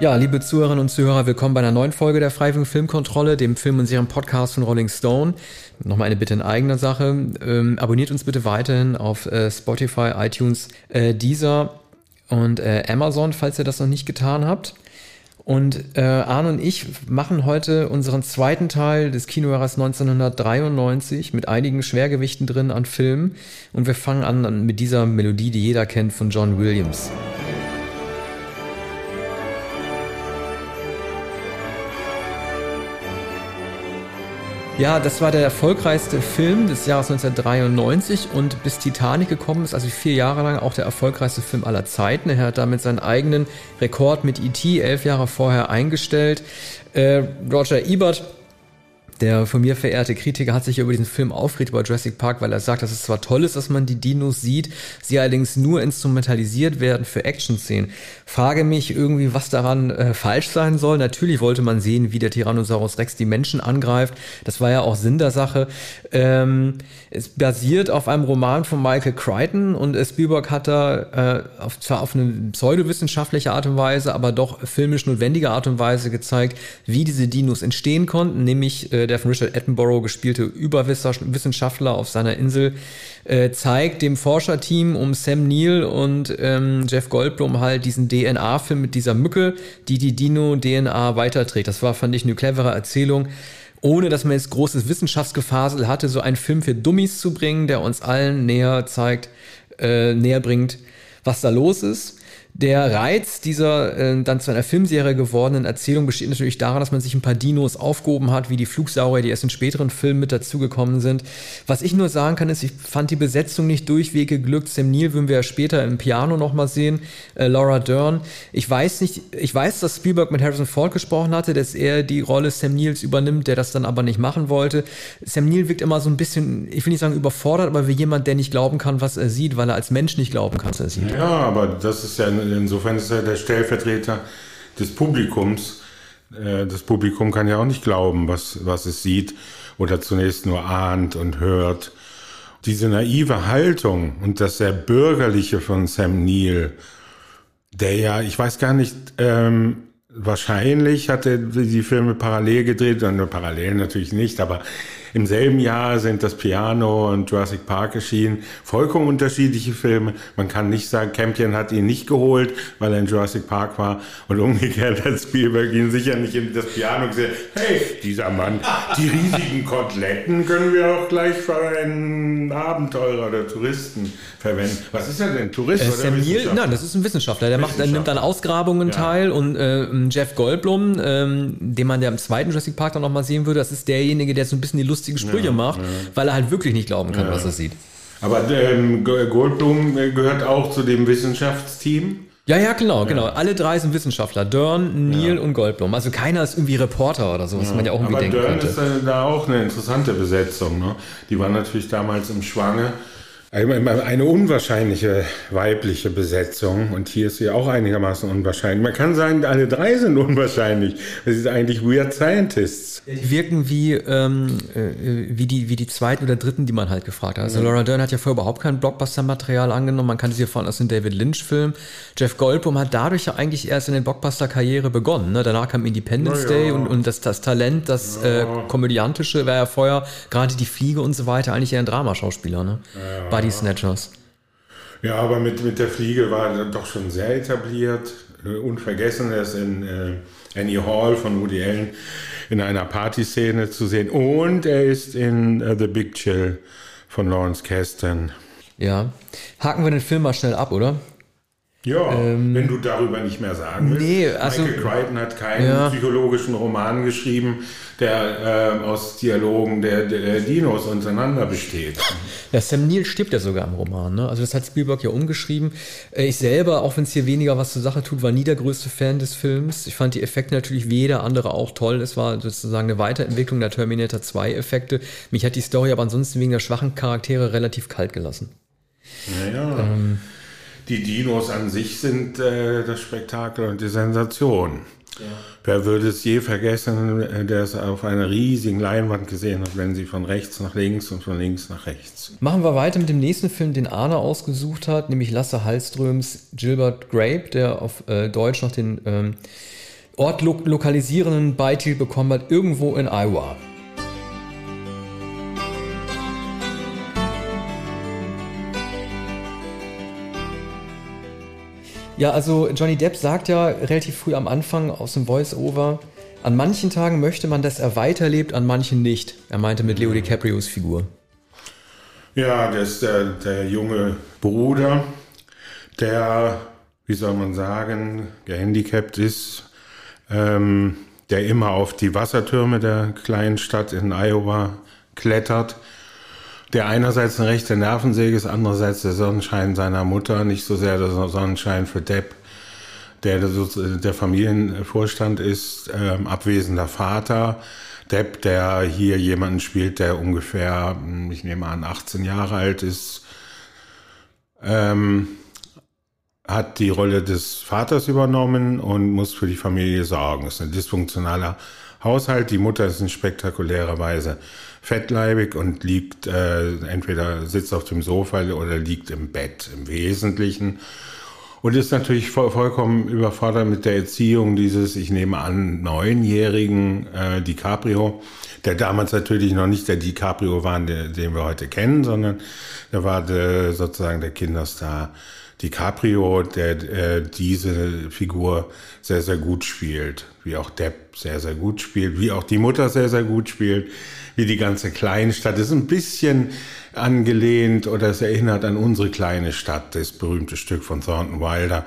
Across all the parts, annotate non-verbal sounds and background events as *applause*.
Ja, liebe Zuhörerinnen und Zuhörer, willkommen bei einer neuen Folge der Freiwilligen Filmkontrolle, dem Film- und Serien-Podcast von Rolling Stone. Nochmal eine Bitte in eigener Sache. Ähm, abonniert uns bitte weiterhin auf äh, Spotify, iTunes, äh, Deezer und äh, Amazon, falls ihr das noch nicht getan habt. Und äh, Arne und ich machen heute unseren zweiten Teil des Kinojahres 1993 mit einigen Schwergewichten drin an Filmen. Und wir fangen an mit dieser Melodie, die jeder kennt von John Williams. Ja, das war der erfolgreichste Film des Jahres 1993 und bis Titanic gekommen ist, also vier Jahre lang auch der erfolgreichste Film aller Zeiten. Er hat damit seinen eigenen Rekord mit E.T. elf Jahre vorher eingestellt. Äh, Roger Ebert der von mir verehrte Kritiker hat sich über diesen Film aufgeregt über Jurassic Park, weil er sagt, dass es zwar toll ist, dass man die Dinos sieht, sie allerdings nur instrumentalisiert werden für Action-Szenen. Frage mich irgendwie, was daran äh, falsch sein soll. Natürlich wollte man sehen, wie der Tyrannosaurus Rex die Menschen angreift. Das war ja auch Sinn der Sache. Ähm, es basiert auf einem Roman von Michael Crichton und Spielberg hat da äh, auf, zwar auf eine pseudowissenschaftliche Art und Weise, aber doch filmisch notwendige Art und Weise gezeigt, wie diese Dinos entstehen konnten, nämlich äh, der von Richard Attenborough gespielte Überwissenschaftler auf seiner Insel, äh, zeigt dem Forscherteam um Sam Neill und ähm, Jeff Goldblum halt diesen DNA-Film mit dieser Mücke, die die Dino-DNA weiterträgt. Das war, fand ich, eine clevere Erzählung ohne dass man jetzt großes Wissenschaftsgefasel hatte, so einen Film für Dummies zu bringen, der uns allen näher zeigt, äh, näher bringt, was da los ist. Der Reiz dieser äh, dann zu einer Filmserie gewordenen Erzählung besteht natürlich daran, dass man sich ein paar Dinos aufgehoben hat, wie die Flugsaurier, die erst in späteren Filmen mit dazugekommen sind. Was ich nur sagen kann, ist, ich fand die Besetzung nicht durchweg geglückt. Sam Neill würden wir ja später im Piano nochmal sehen. Äh, Laura Dern. Ich weiß nicht, ich weiß, dass Spielberg mit Harrison Ford gesprochen hatte, dass er die Rolle Sam Neills übernimmt, der das dann aber nicht machen wollte. Sam Neill wirkt immer so ein bisschen, ich will nicht sagen überfordert, aber wie jemand, der nicht glauben kann, was er sieht, weil er als Mensch nicht glauben kann, was er sieht. Ja, aber das ist ja insofern ist er der Stellvertreter des Publikums. Äh, das Publikum kann ja auch nicht glauben, was, was es sieht oder zunächst nur ahnt und hört. Diese naive Haltung und das sehr bürgerliche von Sam Neill, der ja, ich weiß gar nicht, ähm, wahrscheinlich hat er die Filme parallel gedreht, und parallel natürlich nicht, aber im selben Jahr sind das Piano und Jurassic Park erschienen. Vollkommen unterschiedliche Filme. Man kann nicht sagen, Campion hat ihn nicht geholt, weil er in Jurassic Park war. Und umgekehrt hat Spielberg ihn sicher nicht in das Piano gesehen. Hey, dieser Mann, die riesigen Koteletten können wir auch gleich für einen Abenteurer oder Touristen verwenden. Was ist er denn? Tourist äh, oder Sam Neill, nein, das ist ein Wissenschaftler. Der macht, der nimmt dann Ausgrabungen ja. teil und äh, Jeff Goldblum, ähm, den man ja im zweiten Jurassic Park dann nochmal sehen würde, das ist derjenige, der so ein bisschen die lustige Sprüche ja, macht, ja. weil er halt wirklich nicht glauben kann, was er sieht. Aber ähm, Goldblum äh, gehört auch zu dem Wissenschaftsteam. Ja, ja, genau, genau. Alle drei sind Wissenschaftler. Dörn, Neil ja. und Goldblum. Also keiner ist irgendwie Reporter oder so, was ja. man ja auch irgendwie Aber denken Dörn könnte. ist äh, da auch eine interessante Besetzung. Ne? Die war natürlich damals im Schwange eine unwahrscheinliche weibliche Besetzung und hier ist sie auch einigermaßen unwahrscheinlich. Man kann sagen, alle drei sind unwahrscheinlich. Das ist eigentlich Weird Scientists. Die wirken wie, ähm, äh, wie, die, wie die zweiten oder dritten, die man halt gefragt hat. Also ja. Laura Dern hat ja vorher überhaupt kein Blockbuster-Material angenommen. Man kannte sie ja von aus dem David Lynch-Film. Jeff Goldblum hat dadurch ja eigentlich erst in den Blockbuster-Karriere begonnen. Ne? Danach kam Independence ja. Day und, und das, das Talent, das ja. äh, Komödiantische war ja vorher, gerade die Fliege und so weiter, eigentlich eher ein Dramaschauspieler. Ne? Body Snatchers. Ja, aber mit, mit der Fliege war er doch schon sehr etabliert. Äh, unvergessen, er ist in äh, Annie Hall von Woody Allen in einer Partyszene zu sehen. Und er ist in uh, The Big Chill von Lawrence Kasten. Ja. Haken wir den Film mal schnell ab, oder? Ja, ähm, wenn du darüber nicht mehr sagen willst. Nee, also, Michael Crichton hat keinen ja. psychologischen Roman geschrieben, der äh, aus Dialogen der, der, Dinos untereinander besteht. Ja, Sam Neill stirbt ja sogar im Roman. Ne? Also das hat Spielberg ja umgeschrieben. Äh, ich selber, auch wenn es hier weniger was zur Sache tut, war nie der größte Fan des Films. Ich fand die Effekte natürlich wie jeder andere auch toll. Es war sozusagen eine Weiterentwicklung der Terminator 2 Effekte. Mich hat die Story aber ansonsten wegen der schwachen Charaktere relativ kalt gelassen. Naja. Ähm, die Dinos an sich sind äh, das Spektakel und die Sensation. Ja. Wer würde es je vergessen, der es auf einer riesigen Leinwand gesehen hat, wenn sie von rechts nach links und von links nach rechts. Machen wir weiter mit dem nächsten Film, den Arne ausgesucht hat, nämlich Lasse Hallströms Gilbert Grape, der auf äh, Deutsch noch den ähm, Ort lo lokalisierenden Beititel bekommen hat, irgendwo in Iowa. Ja, also Johnny Depp sagt ja relativ früh am Anfang aus dem Voice-Over, an manchen Tagen möchte man, dass er weiterlebt, an manchen nicht. Er meinte mit Leo DiCaprios Figur. Ja, das ist der, der junge Bruder, der, wie soll man sagen, gehandicapt ist, ähm, der immer auf die Wassertürme der kleinen Stadt in Iowa klettert der einerseits eine rechte Nervensäge ist, andererseits der Sonnenschein seiner Mutter, nicht so sehr der Sonnenschein für Depp, der der Familienvorstand ist, ähm, abwesender Vater. Depp, der hier jemanden spielt, der ungefähr, hm, ich nehme an, 18 Jahre alt ist, ähm, hat die Rolle des Vaters übernommen und muss für die Familie sorgen. Es ist ein dysfunktionaler Haushalt. Die Mutter ist in spektakulärer Weise fettleibig und liegt äh, entweder sitzt auf dem Sofa oder liegt im Bett im Wesentlichen. Und ist natürlich voll, vollkommen überfordert mit der Erziehung dieses, ich nehme an, neunjährigen äh, DiCaprio, der damals natürlich noch nicht der DiCaprio war, den, den wir heute kennen, sondern der war der, sozusagen der Kinderstar DiCaprio, der äh, diese Figur sehr, sehr gut spielt, wie auch Depp sehr, sehr gut spielt, wie auch die Mutter sehr, sehr gut spielt wie die ganze Kleinstadt. Es ist ein bisschen angelehnt oder es erinnert an unsere kleine Stadt, das berühmte Stück von Thornton Wilder.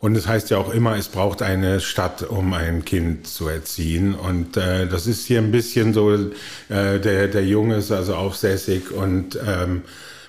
Und es heißt ja auch immer, es braucht eine Stadt, um ein Kind zu erziehen. Und äh, das ist hier ein bisschen so, äh, der, der Junge ist also aufsässig und ähm,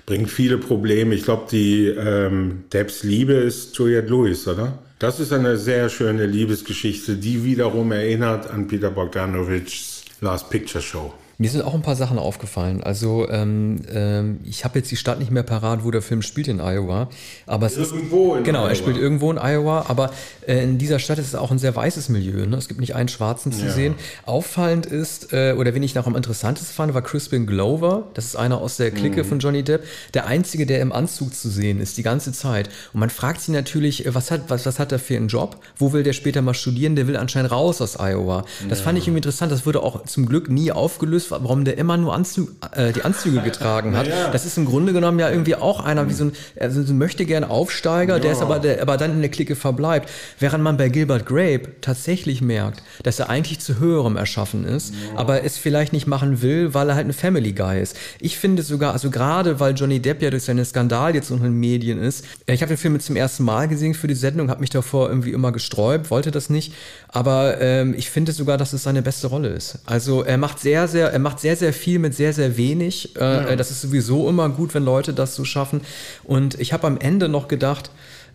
bringt viele Probleme. Ich glaube, die ähm, Debs Liebe ist Juliette Lewis, oder? Das ist eine sehr schöne Liebesgeschichte, die wiederum erinnert an Peter Bogdanovichs Last Picture Show. Mir sind auch ein paar Sachen aufgefallen. Also ähm, ähm, ich habe jetzt die Stadt nicht mehr parat, wo der Film spielt in Iowa. Aber es irgendwo ist, genau, Iowa. er spielt irgendwo in Iowa. Aber äh, in dieser Stadt ist es auch ein sehr weißes Milieu. Ne? Es gibt nicht einen Schwarzen zu ja. sehen. Auffallend ist äh, oder wen ich noch am interessantesten fand, war Crispin Glover. Das ist einer aus der Clique mhm. von Johnny Depp. Der einzige, der im Anzug zu sehen ist die ganze Zeit. Und man fragt sich natürlich, äh, was hat was, was hat er für einen Job? Wo will der später mal studieren? Der will anscheinend raus aus Iowa. Das ja. fand ich irgendwie interessant. Das wurde auch zum Glück nie aufgelöst ist, warum der immer nur Anzug, äh, die Anzüge getragen hat. Ja. Das ist im Grunde genommen ja irgendwie auch einer wie so ein, also so möchte gern Aufsteiger, ja. der ist aber, der, aber dann in der Clique verbleibt. Während man bei Gilbert Grape tatsächlich merkt, dass er eigentlich zu höherem erschaffen ist, ja. aber es vielleicht nicht machen will, weil er halt ein Family Guy ist. Ich finde sogar, also gerade weil Johnny Depp ja durch seinen Skandal jetzt in den Medien ist, ich habe den Film zum ersten Mal gesehen für die Sendung, habe mich davor irgendwie immer gesträubt, wollte das nicht, aber ähm, ich finde sogar, dass es seine beste Rolle ist. Also er macht sehr, sehr er macht sehr, sehr viel mit sehr, sehr wenig. Äh, ja. Das ist sowieso immer gut, wenn Leute das so schaffen. Und ich habe am Ende noch gedacht,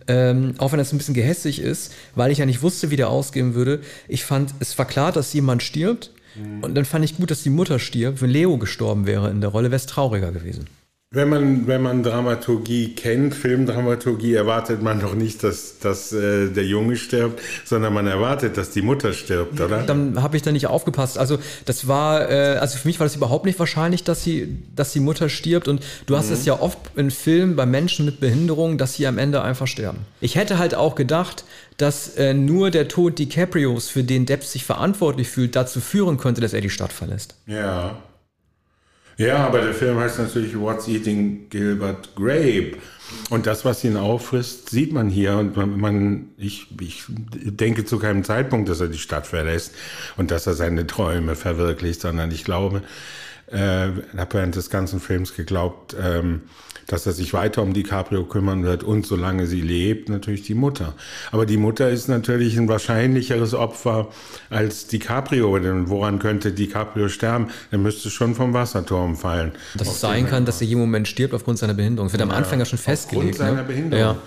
ähm, auch wenn das ein bisschen gehässig ist, weil ich ja nicht wusste, wie der ausgehen würde. Ich fand, es war klar, dass jemand stirbt. Mhm. Und dann fand ich gut, dass die Mutter stirbt. Wenn Leo gestorben wäre in der Rolle, wäre es trauriger gewesen. Wenn man, wenn man Dramaturgie kennt, Filmdramaturgie, erwartet man doch nicht, dass, dass äh, der Junge stirbt, sondern man erwartet, dass die Mutter stirbt, oder? Dann habe ich da nicht aufgepasst. Also das war, äh, also für mich war das überhaupt nicht wahrscheinlich, dass sie, dass die Mutter stirbt. Und du hast mhm. es ja oft in Filmen bei Menschen mit Behinderung, dass sie am Ende einfach sterben. Ich hätte halt auch gedacht, dass äh, nur der Tod DiCaprios, für den Depp sich verantwortlich fühlt, dazu führen könnte, dass er die Stadt verlässt. Ja. Ja, aber der Film heißt natürlich What's Eating Gilbert Grape. Und das, was ihn auffrisst, sieht man hier. Und man, man ich, ich denke zu keinem Zeitpunkt, dass er die Stadt verlässt und dass er seine Träume verwirklicht, sondern ich glaube, äh, habe während des ganzen Films geglaubt, ähm, dass er sich weiter um DiCaprio kümmern wird und solange sie lebt, natürlich die Mutter. Aber die Mutter ist natürlich ein wahrscheinlicheres Opfer als DiCaprio. Denn woran könnte DiCaprio sterben? Er müsste schon vom Wasserturm fallen. Dass es sein kann, dass er jeden Moment stirbt aufgrund seiner Behinderung. Das wird ja, am Anfang ja schon festgelegt. Aufgrund seiner ne? Behinderung. Ja.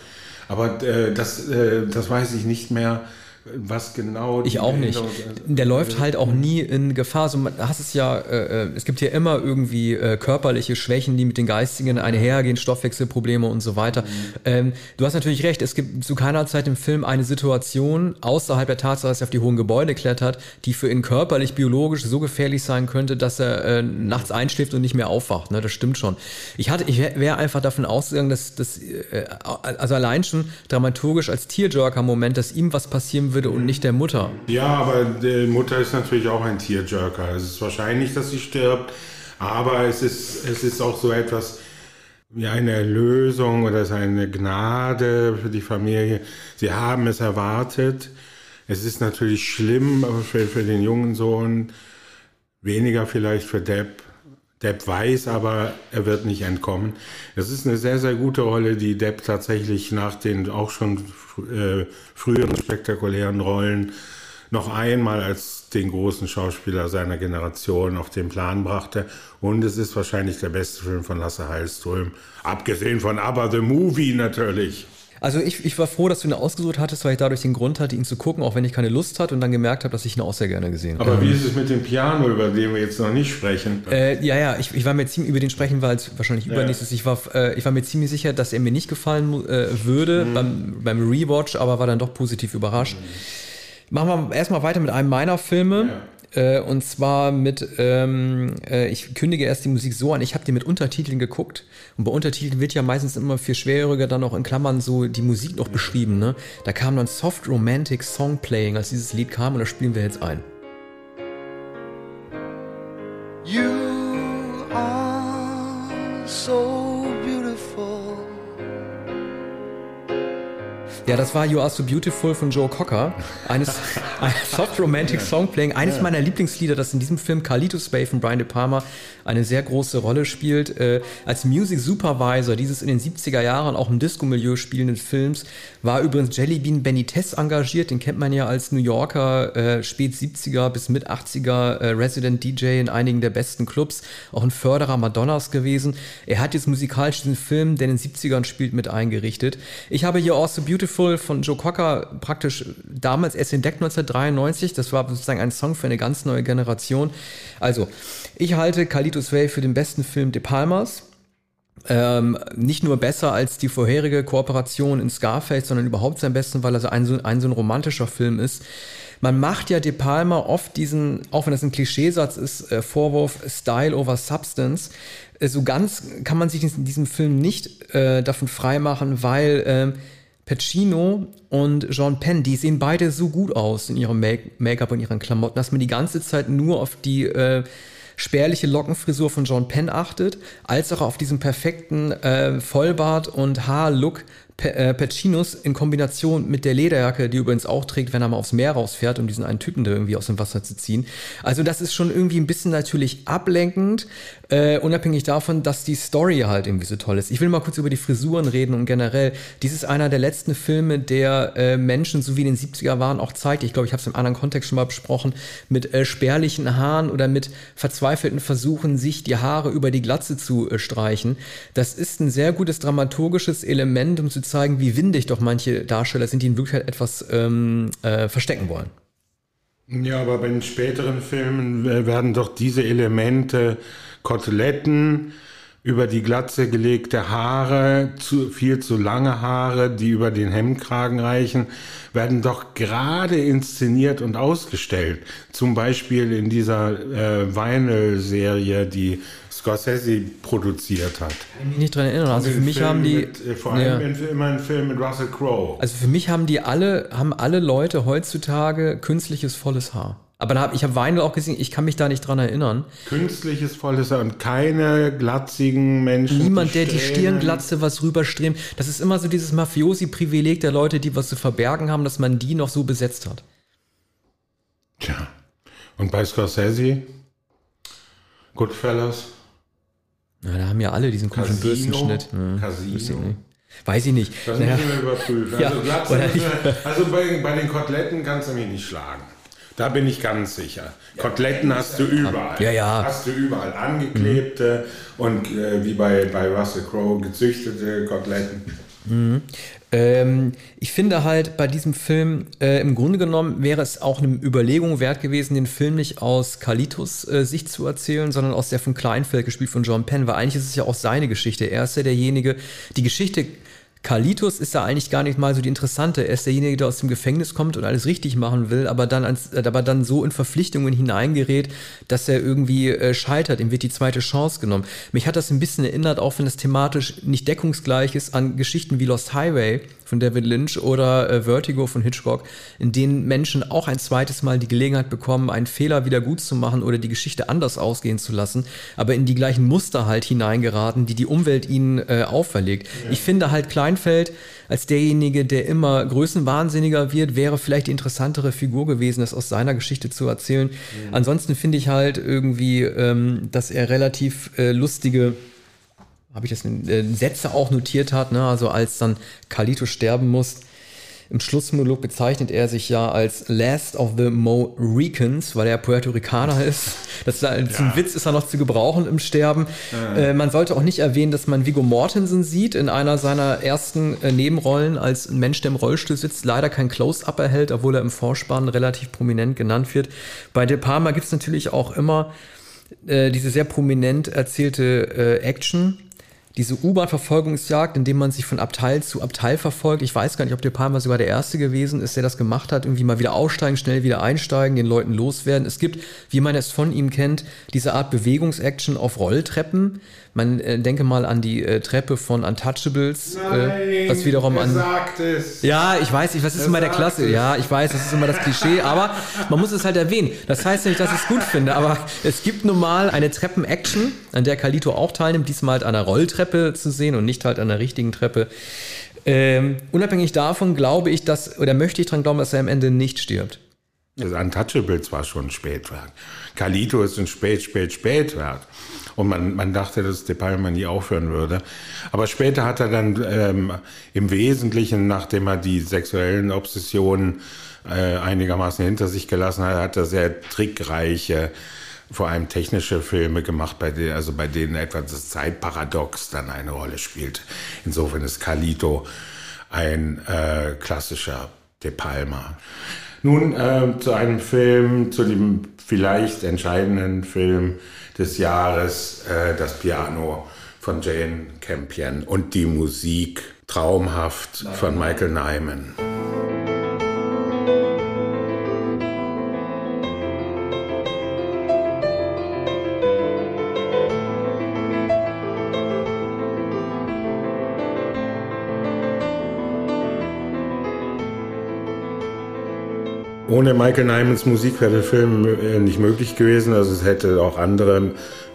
Aber äh, das, äh, das weiß ich nicht mehr was genau. Ich auch nicht. Der läuft halt auch nie in Gefahr. So, man hast es ja, äh, äh, es gibt hier immer irgendwie äh, körperliche Schwächen, die mit den Geistigen einhergehen, Stoffwechselprobleme und so weiter. Mhm. Ähm, du hast natürlich recht, es gibt zu keiner Zeit im Film eine Situation außerhalb der Tatsache, dass er auf die hohen Gebäude klettert, die für ihn körperlich, biologisch so gefährlich sein könnte, dass er äh, nachts einschläft und nicht mehr aufwacht. Ne? Das stimmt schon. Ich hatte, ich wäre einfach davon ausgegangen, dass das, äh, also allein schon dramaturgisch als Tearjerker-Moment, dass ihm was passieren würde, würde und nicht der Mutter. Ja, aber die Mutter ist natürlich auch ein Tearjerker. Es ist wahrscheinlich, dass sie stirbt, aber es ist, es ist auch so etwas wie eine Erlösung oder eine Gnade für die Familie. Sie haben es erwartet. Es ist natürlich schlimm für, für den jungen Sohn, weniger vielleicht für Depp. Depp weiß aber, er wird nicht entkommen. Es ist eine sehr, sehr gute Rolle, die Depp tatsächlich nach den auch schon äh, früheren spektakulären Rollen noch einmal als den großen Schauspieler seiner Generation auf den Plan brachte. Und es ist wahrscheinlich der beste Film von Lasse Hallström, abgesehen von Aber the Movie natürlich. Also ich, ich war froh, dass du ihn ausgesucht hattest, weil ich dadurch den Grund hatte, ihn zu gucken, auch wenn ich keine Lust hatte und dann gemerkt habe, dass ich ihn auch sehr gerne gesehen habe. Aber wie ist es mit dem Piano, über den wir jetzt noch nicht sprechen? Äh, ja, ja, ich, ich war mir ziemlich über den sprechen, weil es wahrscheinlich ja. übernächstes. Ich war, äh, ich war mir ziemlich sicher, dass er mir nicht gefallen äh, würde mhm. beim, beim Rewatch, aber war dann doch positiv überrascht. Mhm. Machen wir erstmal weiter mit einem meiner Filme. Ja. Äh, und zwar mit, ähm, äh, ich kündige erst die Musik so an, ich habe die mit Untertiteln geguckt. Und bei Untertiteln wird ja meistens immer viel schwieriger dann auch in Klammern so die Musik noch beschrieben. Ne? Da kam dann Soft Romantic Song Playing, als dieses Lied kam und das spielen wir jetzt ein. Das war You Are So Beautiful von Joe Cocker. Eines, *laughs* ein Soft Romantic Song Playing. Eines meiner Lieblingslieder, das in diesem Film Carlitos Bay von Brian De Palma eine sehr große Rolle spielt. Äh, als Music Supervisor dieses in den 70er Jahren auch im Disco-Milieu spielenden Films war übrigens Jellybean Benitez engagiert. Den kennt man ja als New Yorker, äh, spät 70er bis mit 80er äh, Resident DJ in einigen der besten Clubs. Auch ein Förderer Madonnas gewesen. Er hat jetzt musikalisch diesen Film, der in den 70ern spielt, mit eingerichtet. Ich habe hier Also Beautiful von Joe Cocker praktisch damals erst entdeckt, 1993. Das war sozusagen ein Song für eine ganz neue Generation. Also, ich halte Kalitos Way für den besten Film De Palmas. Ähm, nicht nur besser als die vorherige Kooperation in Scarface, sondern überhaupt sein besten, weil er ein, so ein, so ein romantischer Film ist. Man macht ja De Palma oft diesen, auch wenn das ein Klischeesatz ist, äh, Vorwurf Style over Substance. Äh, so ganz kann man sich in diesem Film nicht äh, davon freimachen, weil äh, Pacino und Jean Penn, die sehen beide so gut aus in ihrem Make-up und ihren Klamotten, dass man die ganze Zeit nur auf die äh, spärliche Lockenfrisur von John Penn achtet, als auch auf diesen perfekten äh, Vollbart und Haarlook äh, Pacinos in Kombination mit der Lederjacke, die übrigens auch trägt, wenn er mal aufs Meer rausfährt, um diesen einen Typen da irgendwie aus dem Wasser zu ziehen. Also das ist schon irgendwie ein bisschen natürlich ablenkend, äh, unabhängig davon, dass die Story halt irgendwie so toll ist. Ich will mal kurz über die Frisuren reden und generell, dies ist einer der letzten Filme, der äh, Menschen, so wie in den 70er waren, auch zeigt. Ich glaube, ich habe es im anderen Kontext schon mal besprochen, mit äh, spärlichen Haaren oder mit verzweifelten Versuchen, sich die Haare über die Glatze zu äh, streichen. Das ist ein sehr gutes dramaturgisches Element, um zu zeigen, wie windig doch manche Darsteller sind, die in Wirklichkeit etwas ähm, äh, verstecken wollen. Ja, aber bei den späteren Filmen werden doch diese Elemente, Koteletten, über die Glatze gelegte Haare, zu, viel zu lange Haare, die über den Hemdkragen reichen, werden doch gerade inszeniert und ausgestellt. Zum Beispiel in dieser äh, Vinyl-Serie, die Scorsese produziert hat. Ich kann mich nicht dran erinnern. Also für mich Film haben die mit, äh, vor allem ja. immer ein Film mit Russell Crowe. Also für mich haben die alle haben alle Leute heutzutage künstliches volles Haar. Aber hab, ich habe Weinl auch gesehen, ich kann mich da nicht dran erinnern. Künstliches volles Haar und keine glatzigen Menschen. Niemand, der die Stirnglatze was rüberstreamt. Das ist immer so dieses Mafiosi-Privileg der Leute, die was zu verbergen haben, dass man die noch so besetzt hat. Tja. Und bei Scorsese? Goodfellas? Na, da haben ja alle diesen komischen Bürstenschnitt. Ja, Casino. Weiß ich nicht. Das naja. müssen wir überprüfen. Also, ja, also bei, bei, den Koteletten kannst du mich nicht schlagen. Da bin ich ganz sicher. Koteletten hast du überall. Ja, ja. Hast du überall angeklebte mhm. und äh, wie bei, bei Russell Crowe gezüchtete Koteletten. Mhm. Ähm, ich finde halt bei diesem Film, äh, im Grunde genommen wäre es auch eine Überlegung wert gewesen, den Film nicht aus Kalitos äh, Sicht zu erzählen, sondern aus der von Kleinfeld gespielt von John Penn, weil eigentlich ist es ja auch seine Geschichte. Er ist ja derjenige, die Geschichte Kalitos ist da eigentlich gar nicht mal so die interessante. Er ist derjenige, der aus dem Gefängnis kommt und alles richtig machen will, aber dann, als, äh, aber dann so in Verpflichtungen hineingerät, dass er irgendwie äh, scheitert. Ihm wird die zweite Chance genommen. Mich hat das ein bisschen erinnert, auch wenn es thematisch nicht deckungsgleich ist, an Geschichten wie Lost Highway, von David Lynch oder äh, Vertigo von Hitchcock, in denen Menschen auch ein zweites Mal die Gelegenheit bekommen, einen Fehler wieder gut zu machen oder die Geschichte anders ausgehen zu lassen, aber in die gleichen Muster halt hineingeraten, die die Umwelt ihnen äh, auferlegt. Ja. Ich finde halt Kleinfeld als derjenige, der immer größenwahnsinniger wird, wäre vielleicht die interessantere Figur gewesen, das aus seiner Geschichte zu erzählen. Mhm. Ansonsten finde ich halt irgendwie, ähm, dass er relativ äh, lustige habe ich das in äh, Sätze auch notiert hat, ne? also als dann Kalito sterben muss, im Schlussmonolog bezeichnet er sich ja als Last of the Mohicans, weil er Puerto Ricaner ist. Das ist ein ja. Witz, ist er noch zu gebrauchen im Sterben. Ja. Äh, man sollte auch nicht erwähnen, dass man Vigo Mortensen sieht in einer seiner ersten äh, Nebenrollen als Mensch, der im Rollstuhl sitzt, leider kein Close-Up erhält, obwohl er im Vorspann relativ prominent genannt wird. Bei De Palma gibt es natürlich auch immer äh, diese sehr prominent erzählte äh, Action, diese U-Bahn-Verfolgungsjagd, indem man sich von Abteil zu Abteil verfolgt. Ich weiß gar nicht, ob der Palmer sogar der Erste gewesen ist, der das gemacht hat. Irgendwie mal wieder aussteigen, schnell wieder einsteigen, den Leuten loswerden. Es gibt, wie man es von ihm kennt, diese Art Bewegungsaction auf Rolltreppen. Man äh, denke mal an die äh, Treppe von Untouchables, Nein, äh, was wiederum an. Sagt es. Ja, ich weiß, ich, was ist er immer der Klasse? Es. Ja, ich weiß, das ist immer das Klischee, aber man muss es halt erwähnen. Das heißt nicht, dass ich es gut finde, aber es gibt nun mal eine Treppen-Action, an der Kalito auch teilnimmt, diesmal halt an einer Rolltreppe zu sehen und nicht halt an einer richtigen Treppe. Ähm, unabhängig davon glaube ich, dass, oder möchte ich daran glauben, dass er am Ende nicht stirbt. Das Untouchables war schon ein Spätwerk. Kalito ist ein Spät, Spät, Spätwerk. Und man, man dachte, dass De Palma nie aufhören würde. Aber später hat er dann ähm, im Wesentlichen, nachdem er die sexuellen Obsessionen äh, einigermaßen hinter sich gelassen hat, hat er sehr trickreiche, vor allem technische Filme gemacht, bei denen, also bei denen etwa das Zeitparadox dann eine Rolle spielt. Insofern ist Calito ein äh, klassischer De Palma. Nun äh, zu einem Film, zu dem vielleicht entscheidenden Film des Jahres, äh, das Piano von Jane Campion und die Musik traumhaft von Michael Nyman. Ohne Michael Nymans Musik wäre der Film äh, nicht möglich gewesen. Also es hätte auch andere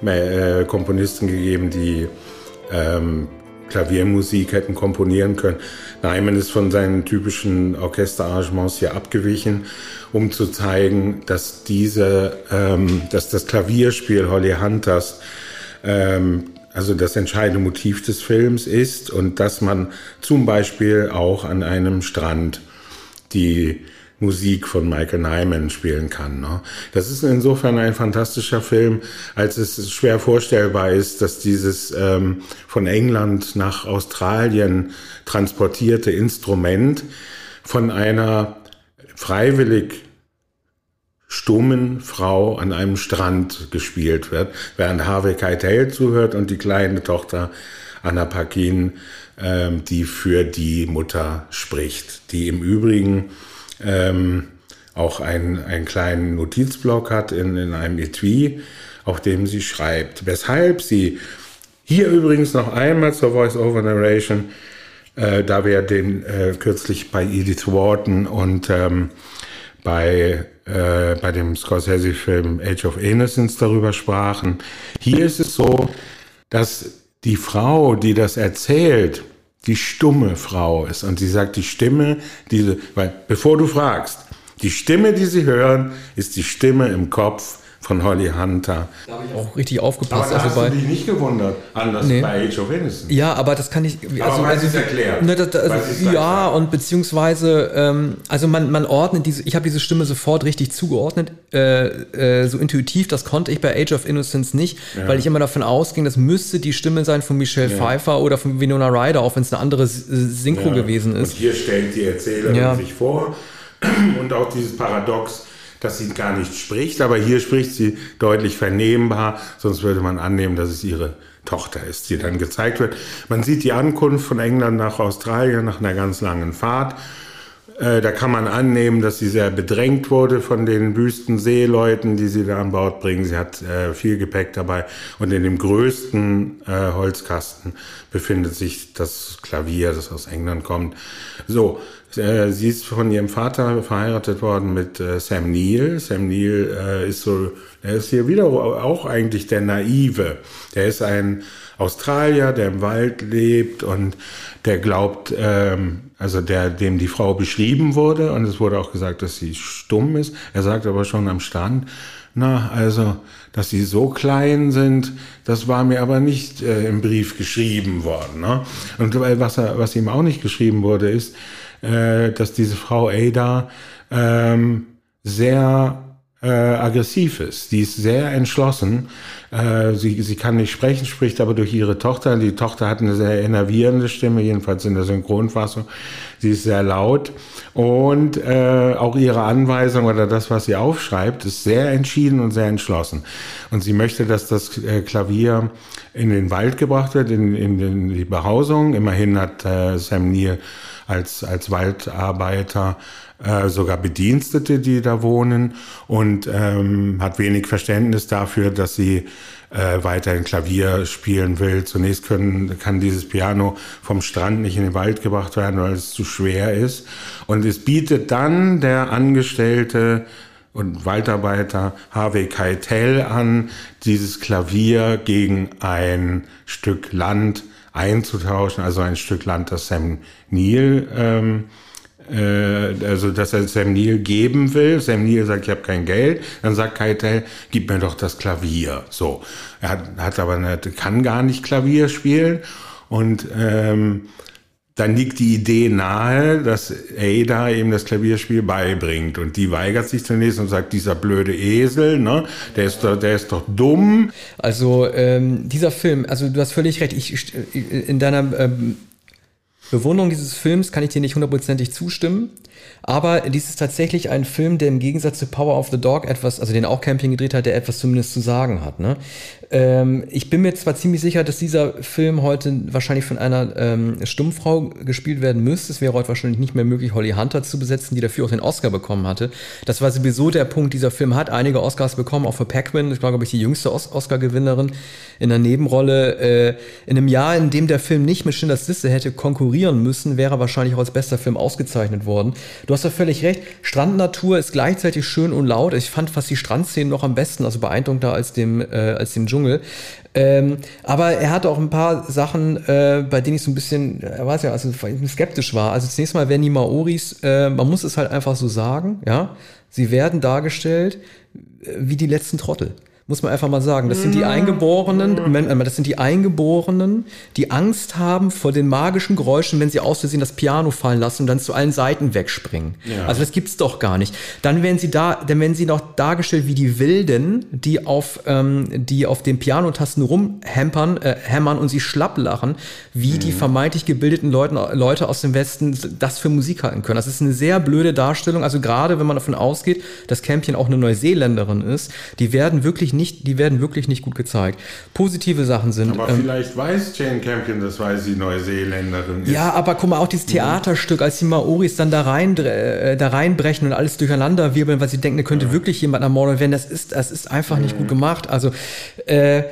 äh, Komponisten gegeben, die ähm, Klaviermusik hätten komponieren können. Nyman ist von seinen typischen Orchesterarrangements hier abgewichen, um zu zeigen, dass diese, ähm, dass das Klavierspiel Holly Hunters ähm, also das entscheidende Motiv des Films ist und dass man zum Beispiel auch an einem Strand die Musik von Michael Nyman spielen kann. Ne? Das ist insofern ein fantastischer Film, als es schwer vorstellbar ist, dass dieses ähm, von England nach Australien transportierte Instrument von einer freiwillig stummen Frau an einem Strand gespielt wird, während Harvey Keitel zuhört und die kleine Tochter Anna Paquin, ähm, die für die Mutter spricht, die im Übrigen ähm, auch einen, einen kleinen Notizblock hat in, in einem Etui, auf dem sie schreibt. Weshalb sie hier übrigens noch einmal zur Voice-Over-Narration, äh, da wir den äh, kürzlich bei Edith Wharton und ähm, bei, äh, bei dem Scorsese-Film Age of Innocence darüber sprachen. Hier ist es so, dass die Frau, die das erzählt, die stumme Frau ist. Und sie sagt, die Stimme, diese, weil, bevor du fragst, die Stimme, die sie hören, ist die Stimme im Kopf von Holly Hunter. Da habe ich auch richtig aufgepasst. Aber da also hast bei, du dich nicht gewundert, anders nee. bei Age of Innocence. Ja, aber das kann ich... Also, aber also, erklärt. Ne, das, das, also, ja, und beziehungsweise, ähm, also man, man ordnet diese, ich habe diese Stimme sofort richtig zugeordnet, äh, äh, so intuitiv, das konnte ich bei Age of Innocence nicht, ja. weil ich immer davon ausging, das müsste die Stimme sein von Michelle ja. Pfeiffer oder von Winona Ryder, auch wenn es eine andere Synchro ja. gewesen ist. Und hier stellt die Erzählerin sich vor *clears throat* und auch dieses Paradox, dass sie gar nicht spricht, aber hier spricht sie deutlich vernehmbar, sonst würde man annehmen, dass es ihre Tochter ist, die dann gezeigt wird. Man sieht die Ankunft von England nach Australien nach einer ganz langen Fahrt. Äh, da kann man annehmen, dass sie sehr bedrängt wurde von den wüsten Seeleuten, die sie da an Bord bringen. Sie hat äh, viel Gepäck dabei. Und in dem größten äh, Holzkasten befindet sich das Klavier, das aus England kommt. So, sie ist von ihrem Vater verheiratet worden mit äh, Sam Neill. Sam Neill äh, ist so, er ist hier wieder auch eigentlich der Naive. Der ist ein Australier, der im Wald lebt und der glaubt, ähm, also der, dem die Frau beschrieben wurde und es wurde auch gesagt, dass sie stumm ist. Er sagt aber schon am Strand, na, also, dass sie so klein sind, das war mir aber nicht äh, im Brief geschrieben worden. Ne? Und was, er, was ihm auch nicht geschrieben wurde, ist, äh, dass diese Frau Ada ähm, sehr äh, aggressiv ist. Die ist sehr entschlossen. Äh, sie, sie kann nicht sprechen, spricht aber durch ihre Tochter. Die Tochter hat eine sehr enervierende Stimme, jedenfalls in der Synchronfassung. Sie ist sehr laut und äh, auch ihre Anweisung oder das, was sie aufschreibt, ist sehr entschieden und sehr entschlossen. Und sie möchte, dass das äh, Klavier in den Wald gebracht wird, in, in, in die Behausung. Immerhin hat äh, Sam Neill als, als Waldarbeiter äh, sogar Bedienstete, die da wohnen und ähm, hat wenig Verständnis dafür, dass sie äh, weiterhin Klavier spielen will. Zunächst können, kann dieses Piano vom Strand nicht in den Wald gebracht werden, weil es zu schwer ist. Und es bietet dann der Angestellte und Waldarbeiter Harvey Keitel an, dieses Klavier gegen ein Stück Land einzutauschen, also ein Stück Land, das Sam Neill ähm, äh, also dass er Sam Neill geben will. Sam Neill sagt, ich habe kein Geld. Dann sagt Keitel, gib mir doch das Klavier. So, er hat, hat aber nicht, kann gar nicht Klavier spielen und ähm, dann liegt die Idee nahe, dass Ada eben das Klavierspiel beibringt. Und die weigert sich zunächst und sagt, dieser blöde Esel, ne, der ist doch, der ist doch dumm. Also ähm, dieser Film, also du hast völlig recht, ich, in deiner ähm, Bewunderung dieses Films kann ich dir nicht hundertprozentig zustimmen. Aber dies ist tatsächlich ein Film, der im Gegensatz zu Power of the Dog etwas, also den auch Camping gedreht hat, der etwas zumindest zu sagen hat. Ne? Ähm, ich bin mir zwar ziemlich sicher, dass dieser Film heute wahrscheinlich von einer ähm, Stummfrau gespielt werden müsste. Es wäre heute wahrscheinlich nicht mehr möglich, Holly Hunter zu besetzen, die dafür auch den Oscar bekommen hatte. Das war sowieso der Punkt. Dieser Film hat einige Oscars bekommen, auch für Pac-Man. Ich glaube ich, die jüngste Os Oscar-Gewinnerin in der Nebenrolle. Äh, in einem Jahr, in dem der Film nicht mit Schindlers Liste hätte konkurrieren müssen, wäre er wahrscheinlich auch als bester Film ausgezeichnet worden. Du hast ja völlig recht. Strandnatur ist gleichzeitig schön und laut. Ich fand fast die Strandszenen noch am besten, also beeindruckender als dem, äh, als dem Dschungel. Ähm, aber er hat auch ein paar Sachen, äh, bei denen ich so ein bisschen, er weiß ja, also skeptisch war. Also zunächst mal werden die Maoris, äh, man muss es halt einfach so sagen, ja, sie werden dargestellt äh, wie die letzten Trottel muss man einfach mal sagen. Das sind die Eingeborenen, äh, das sind die Eingeborenen, die Angst haben vor den magischen Geräuschen, wenn sie aus Versehen das Piano fallen lassen und dann zu allen Seiten wegspringen. Ja. Also das gibt's doch gar nicht. Dann werden sie da, dann werden sie noch dargestellt wie die Wilden, die auf, ähm, die auf den Pianotasten rumhämpern, äh, hämmern und sie schlapp lachen, wie mhm. die vermeintlich gebildeten Leute, Leute aus dem Westen das für Musik halten können. Das ist eine sehr blöde Darstellung. Also gerade wenn man davon ausgeht, dass Campion auch eine Neuseeländerin ist, die werden wirklich nicht, die werden wirklich nicht gut gezeigt. Positive Sachen sind. Aber ähm, vielleicht weiß Jane Campion das, weil sie Neuseeländerin ist. Ja, aber guck mal, auch dieses mhm. Theaterstück, als die Maoris dann da rein, äh, da reinbrechen und alles durcheinander wirbeln, weil sie denken, da könnte ja. wirklich jemand ermordet werden, das ist, das ist einfach mhm. nicht gut gemacht. Also, äh,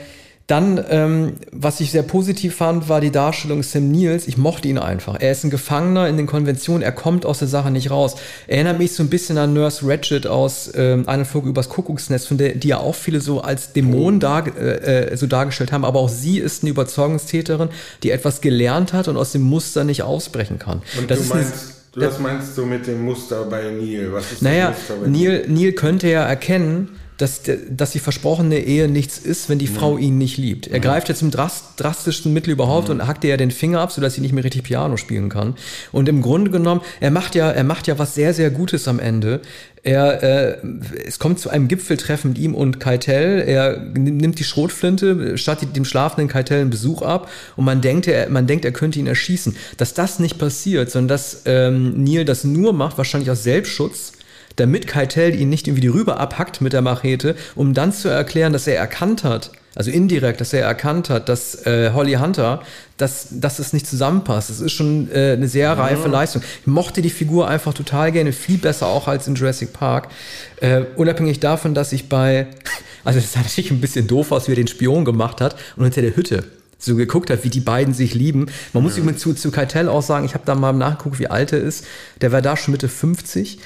dann, ähm, was ich sehr positiv fand, war die Darstellung Sam Niels. Ich mochte ihn einfach. Er ist ein Gefangener in den Konventionen, er kommt aus der Sache nicht raus. Erinnert mich so ein bisschen an Nurse Ratchet aus ähm, Einen Flug übers Kuckucksnest, von der, die ja auch viele so als Dämon oh. dar, äh, äh, so dargestellt haben. Aber auch sie ist eine Überzeugungstäterin, die etwas gelernt hat und aus dem Muster nicht ausbrechen kann. Und das du meinst, was meinst du mit dem Muster bei Neil? Was ist naja, das Muster bei Neil, Neil könnte ja erkennen, dass, dass die versprochene Ehe nichts ist, wenn die Frau mhm. ihn nicht liebt. Er mhm. greift jetzt zum drast drastischsten Mittel überhaupt mhm. und hackt ihr ja den Finger ab, sodass sie nicht mehr richtig Piano spielen kann. Und im Grunde genommen, er macht ja, er macht ja was sehr, sehr Gutes am Ende. Er, äh, es kommt zu einem Gipfeltreffen mit ihm und Keitel. Er nimmt die Schrotflinte, stattet dem schlafenden Keitel einen Besuch ab und man denkt, er, man denkt, er könnte ihn erschießen. Dass das nicht passiert, sondern dass ähm, Neil das nur macht, wahrscheinlich aus Selbstschutz, damit Keitel ihn nicht irgendwie die Rübe abhackt mit der Machete, um dann zu erklären, dass er erkannt hat, also indirekt, dass er erkannt hat, dass äh, Holly Hunter, dass, dass es nicht zusammenpasst. Das ist schon äh, eine sehr reife ja. Leistung. Ich mochte die Figur einfach total gerne, viel besser auch als in Jurassic Park. Äh, unabhängig davon, dass ich bei, *laughs* also das sah natürlich ein bisschen doof aus, wie er den Spion gemacht hat und hinter der Hütte so geguckt hat, wie die beiden sich lieben. Man muss ja. übrigens zu, zu Keitel auch sagen, ich habe da mal nachgeguckt, wie alt er ist. Der war da schon Mitte 50.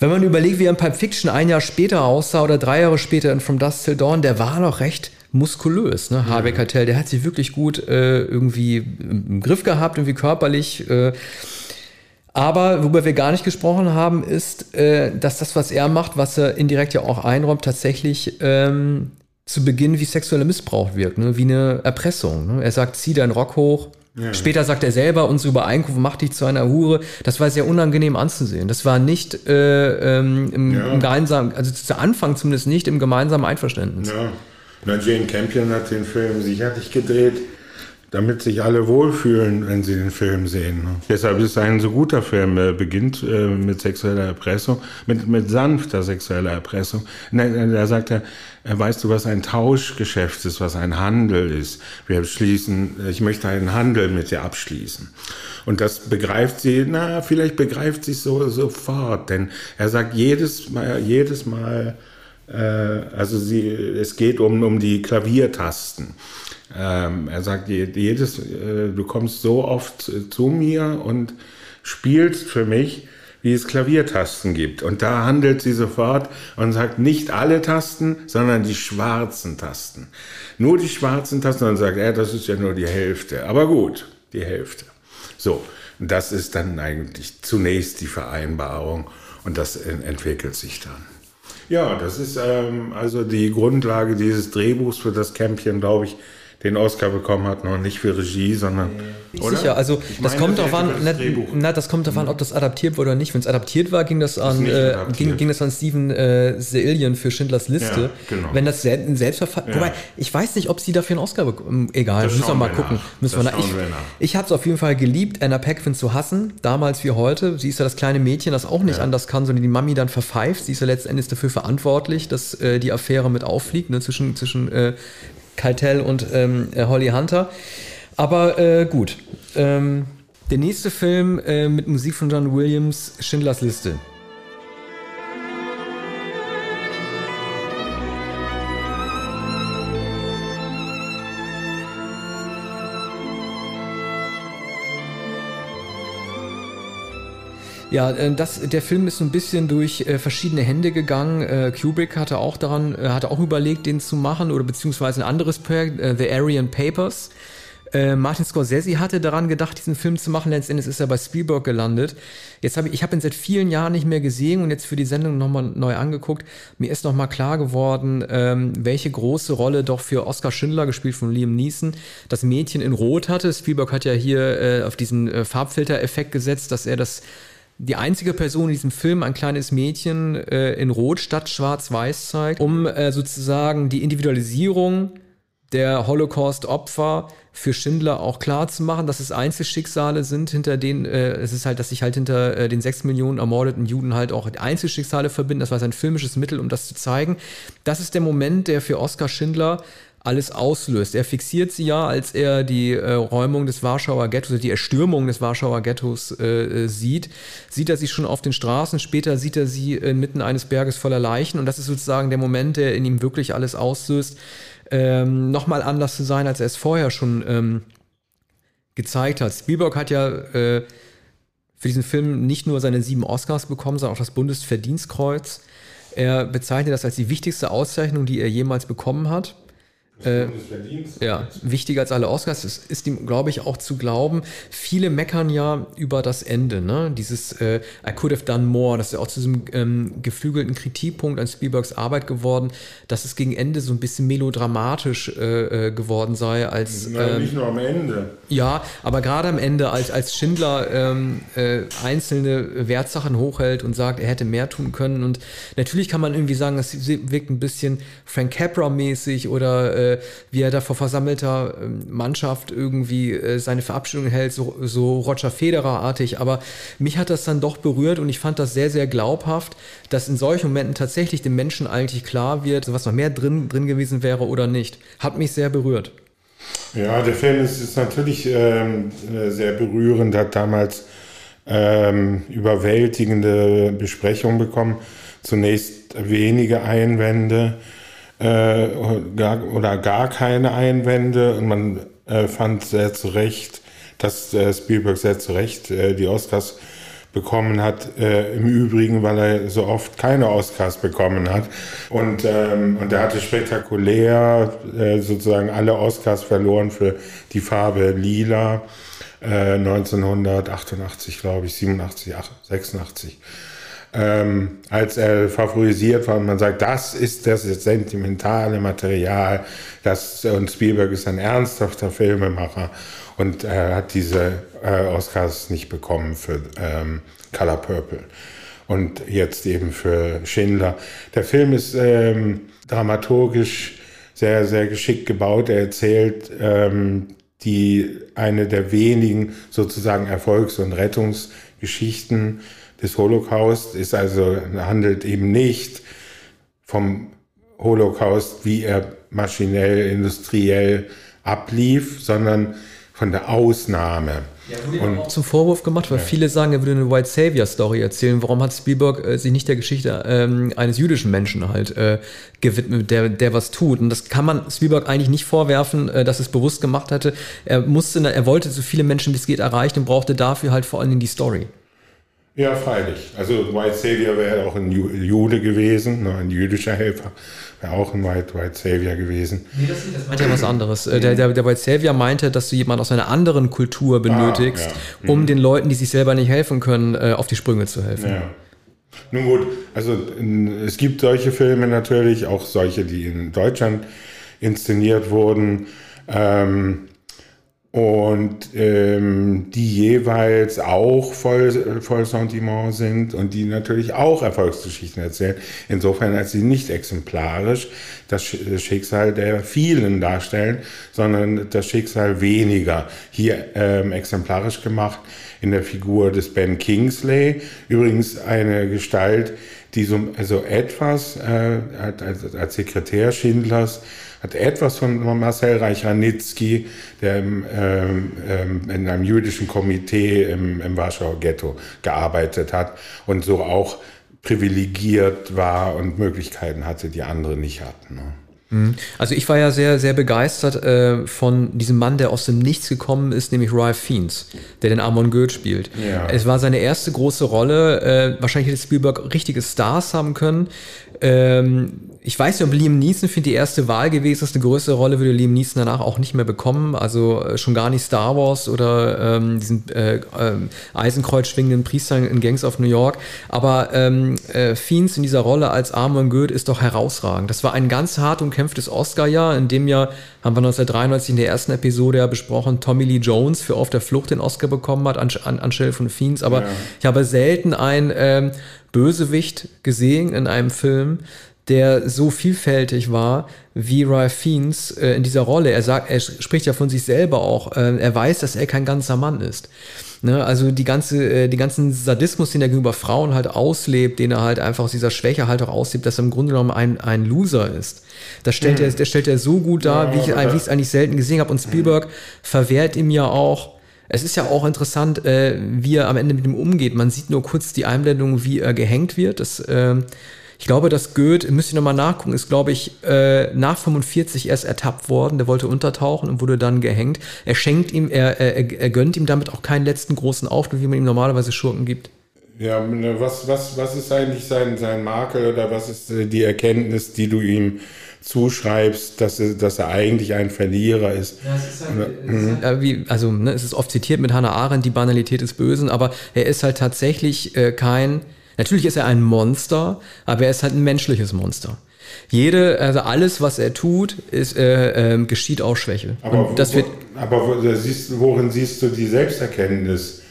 Wenn man überlegt, wie er in Pulp Fiction ein Jahr später aussah oder drei Jahre später in From Dust Till Dawn, der war noch recht muskulös, ne? Harvey Keitel. Der hat sich wirklich gut äh, irgendwie im Griff gehabt, irgendwie körperlich. Äh, aber worüber wir gar nicht gesprochen haben, ist, äh, dass das, was er macht, was er indirekt ja auch einräumt, tatsächlich ähm, zu Beginn wie sexueller Missbrauch wirkt, ne? wie eine Erpressung. Ne? Er sagt, zieh deinen Rock hoch. Ja. Später sagt er selber, unsere Übereinkunft macht dich zu einer Hure. Das war sehr unangenehm anzusehen. Das war nicht äh, ähm, im, ja. im gemeinsamen, also zu Anfang zumindest nicht im gemeinsamen Einverständnis. Ja. Na, Jane Campion hat den Film sicherlich gedreht damit sich alle wohlfühlen, wenn sie den Film sehen. Ne? Deshalb ist es ein so guter Film. Er beginnt äh, mit sexueller Erpressung, mit, mit sanfter sexueller Erpressung. Da sagt er, äh, weißt du, was ein Tauschgeschäft ist, was ein Handel ist. Wir schließen, ich möchte einen Handel mit dir abschließen. Und das begreift sie, na, vielleicht begreift sie so sofort, denn er sagt jedes Mal, jedes Mal, äh, also sie, es geht um, um die Klaviertasten. Ähm, er sagt, jedes, äh, du kommst so oft zu mir und spielst für mich, wie es Klaviertasten gibt. Und da handelt sie sofort und sagt nicht alle Tasten, sondern die schwarzen Tasten. Nur die schwarzen Tasten und sagt, ja, das ist ja nur die Hälfte. Aber gut, die Hälfte. So, das ist dann eigentlich zunächst die Vereinbarung und das entwickelt sich dann. Ja, das ist ähm, also die Grundlage dieses Drehbuchs für das Campchen, glaube ich, den Oscar bekommen hat, noch nicht für Regie, sondern. Nee. Sicher, also ich das kommt darauf an, das na, das kommt darauf an, ob das adaptiert wurde oder nicht. Wenn es adaptiert war, ging das an, äh, ging, ging, das an Steven äh, Seilian für Schindlers Liste. Ja, genau. Wenn das ein Selbstverfahren. Ja. Wobei, ich weiß nicht, ob sie dafür einen Oscar bekommen. Egal, das müssen wir mal gucken. Müssen wir nach. Ich, ich habe es auf jeden Fall geliebt, Anna Paquin zu hassen, damals wie heute. Sie ist ja das kleine Mädchen, das auch nicht ja. anders kann, sondern die Mami dann verpfeift. Sie ist ja letztendlich dafür verantwortlich, dass äh, die Affäre mit auffliegt, ne, zwischen, zwischen äh, Keitel und ähm, äh, Holly Hunter. Aber äh, gut. Ähm, der nächste Film äh, mit Musik von John Williams, Schindlers Liste. Ja, äh, das, der Film ist so ein bisschen durch äh, verschiedene Hände gegangen. Äh, Kubrick hatte auch daran, hatte auch überlegt, den zu machen oder beziehungsweise ein anderes Projekt, The Aryan Papers. Martin Scorsese hatte daran gedacht, diesen Film zu machen. Letztendlich ist er bei Spielberg gelandet. Jetzt habe ich, ich habe ihn seit vielen Jahren nicht mehr gesehen und jetzt für die Sendung nochmal neu angeguckt. Mir ist nochmal klar geworden, ähm, welche große Rolle doch für Oscar Schindler, gespielt von Liam Neeson, das Mädchen in Rot hatte. Spielberg hat ja hier äh, auf diesen Farbfilter-Effekt gesetzt, dass er das die einzige Person in diesem Film ein kleines Mädchen äh, in Rot statt Schwarz-Weiß zeigt, um äh, sozusagen die Individualisierung der Holocaust-Opfer für Schindler auch klar zu machen, dass es Einzelschicksale sind, hinter denen, äh, es ist halt, dass sich halt hinter äh, den sechs Millionen ermordeten Juden halt auch Einzelschicksale verbinden. Das war sein filmisches Mittel, um das zu zeigen. Das ist der Moment, der für Oskar Schindler alles auslöst. Er fixiert sie ja, als er die äh, Räumung des Warschauer Ghettos, die Erstürmung des Warschauer Ghettos äh, äh, sieht, sieht er sie schon auf den Straßen, später sieht er sie inmitten eines Berges voller Leichen und das ist sozusagen der Moment, der in ihm wirklich alles auslöst, ähm, nochmal anders zu sein, als er es vorher schon ähm, gezeigt hat. Spielberg hat ja äh, für diesen Film nicht nur seine sieben Oscars bekommen, sondern auch das Bundesverdienstkreuz. Er bezeichnet das als die wichtigste Auszeichnung, die er jemals bekommen hat. Äh, ja, wichtiger als alle Oscars. Es ist ihm, glaube ich, auch zu glauben. Viele meckern ja über das Ende, ne? Dieses äh, I could have done more. Das ist ja auch zu diesem ähm, geflügelten Kritikpunkt an Spielbergs Arbeit geworden, dass es gegen Ende so ein bisschen melodramatisch äh, äh geworden sei. Als, Na, ähm, nicht nur am Ende. Ja, aber gerade am Ende, als, als Schindler ähm, äh, einzelne Wertsachen hochhält und sagt, er hätte mehr tun können. Und natürlich kann man irgendwie sagen, das wirkt ein bisschen Frank Capra-mäßig oder äh, äh, wie er da vor versammelter äh, Mannschaft irgendwie äh, seine Verabschiedung hält, so, so Roger Federer-artig. Aber mich hat das dann doch berührt und ich fand das sehr, sehr glaubhaft, dass in solchen Momenten tatsächlich dem Menschen eigentlich klar wird, was noch mehr drin, drin gewesen wäre oder nicht. Hat mich sehr berührt. Ja, der Film ist, ist natürlich ähm, sehr berührend, hat damals ähm, überwältigende Besprechungen bekommen. Zunächst wenige Einwände äh, gar, oder gar keine Einwände und man äh, fand sehr zu Recht, dass äh, Spielberg sehr zu Recht äh, die Oscars bekommen hat. Äh, Im Übrigen, weil er so oft keine Oscars bekommen hat. Und, ähm, und er hatte spektakulär äh, sozusagen alle Oscars verloren für die Farbe Lila. 1988, äh, glaube ich, 87, 86. Ähm, als er favorisiert war und man sagt, das ist das sentimentale Material, das, und Spielberg ist ein ernsthafter Filmemacher und er hat diese äh, Oscars nicht bekommen für ähm, Color Purple und jetzt eben für Schindler. Der Film ist ähm, dramaturgisch sehr, sehr geschickt gebaut. Er erzählt ähm, die eine der wenigen sozusagen Erfolgs- und Rettungsgeschichten des Holocaust ist also handelt eben nicht vom Holocaust, wie er maschinell, industriell ablief, sondern von der Ausnahme. Ja, wurde und, auch zum Vorwurf gemacht, weil ja. viele sagen, er würde eine White Savior Story erzählen. Warum hat Spielberg äh, sich nicht der Geschichte ähm, eines jüdischen Menschen halt äh, gewidmet, der, der was tut? Und das kann man Spielberg eigentlich nicht vorwerfen, äh, dass es bewusst gemacht hatte. Er musste, er wollte so viele Menschen wie es geht erreichen und brauchte dafür halt vor allen Dingen die Story. Ja, freilich. Also White Savior wäre auch ein Jude gewesen, ne, ein jüdischer Helfer wäre auch ein White, White Savior gewesen. Nee, das, das meint ja was anderes. Mhm. Der, der, der White Savior meinte, dass du jemanden aus einer anderen Kultur benötigst, ah, ja. mhm. um den Leuten, die sich selber nicht helfen können, äh, auf die Sprünge zu helfen. Ja. Nun gut, also es gibt solche Filme natürlich, auch solche, die in Deutschland inszeniert wurden. Ähm, und ähm, die jeweils auch voll, voll Sentiment sind und die natürlich auch Erfolgsgeschichten erzählen. Insofern als sie nicht exemplarisch das Schicksal der vielen darstellen, sondern das Schicksal weniger. Hier ähm, exemplarisch gemacht in der Figur des Ben Kingsley. Übrigens eine Gestalt, die so also etwas äh, als, als Sekretär Schindlers hat etwas von Marcel Reich-Ranitzky, der im, ähm, ähm, in einem jüdischen Komitee im, im Warschauer Ghetto gearbeitet hat und so auch privilegiert war und Möglichkeiten hatte, die andere nicht hatten. Ne? Mhm. Also ich war ja sehr, sehr begeistert äh, von diesem Mann, der aus dem Nichts gekommen ist, nämlich Ralph Fiennes, der den Amon Goeth spielt. Ja. Es war seine erste große Rolle. Äh, wahrscheinlich hätte Spielberg richtige Stars haben können. Ähm, ich weiß nicht, ob Liam Neeson für die erste Wahl gewesen ist. Eine größere Rolle würde Liam Neeson danach auch nicht mehr bekommen. Also äh, schon gar nicht Star Wars oder ähm, diesen äh, äh, Eisenkreuz schwingenden Priester in Gangs of New York. Aber ähm, äh, Fiends in dieser Rolle als Armor Goeth ist doch herausragend. Das war ein ganz hart umkämpftes Oscar-Jahr. In dem Jahr haben wir 1993 in der ersten Episode ja besprochen, Tommy Lee Jones für Auf der Flucht den Oscar bekommen hat an, an, anstelle von Fiends. Aber ja. ich habe selten ein ähm, Bösewicht gesehen in einem Film, der so vielfältig war wie Ralph Fiennes äh, in dieser Rolle. Er sagt, er spricht ja von sich selber auch. Äh, er weiß, dass er kein ganzer Mann ist. Ne? Also die ganze, äh, die ganzen Sadismus, den er gegenüber Frauen halt auslebt, den er halt einfach aus dieser Schwäche halt auch auslebt, dass er im Grunde genommen ein, ein Loser ist. Das stellt, mhm. er, das stellt er so gut dar, ja, wie ich es eigentlich selten gesehen habe. Und Spielberg mhm. verwehrt ihm ja auch es ist ja auch interessant, äh, wie er am Ende mit ihm umgeht. Man sieht nur kurz die Einblendung, wie er gehängt wird. Das, äh, ich glaube, dass Goethe, müsste ich nochmal nachgucken, ist, glaube ich, äh, nach 45 erst ertappt worden. Der wollte untertauchen und wurde dann gehängt. Er schenkt ihm, er, er, er gönnt ihm damit auch keinen letzten großen Auftritt, wie man ihm normalerweise Schurken gibt. Ja, ne, was, was, was ist eigentlich sein, sein Makel oder was ist äh, die Erkenntnis, die du ihm zuschreibst, dass er, dass er eigentlich ein Verlierer ist. Ja, es ist halt, ist halt wie, also ne, es ist oft zitiert mit Hannah Arendt, die Banalität des Bösen, aber er ist halt tatsächlich äh, kein, natürlich ist er ein Monster, aber er ist halt ein menschliches Monster. Jede, also alles, was er tut, ist, äh, äh, geschieht aus Schwäche. Aber, Und das wird, aber wo, siehst, worin siehst du die Selbsterkenntnis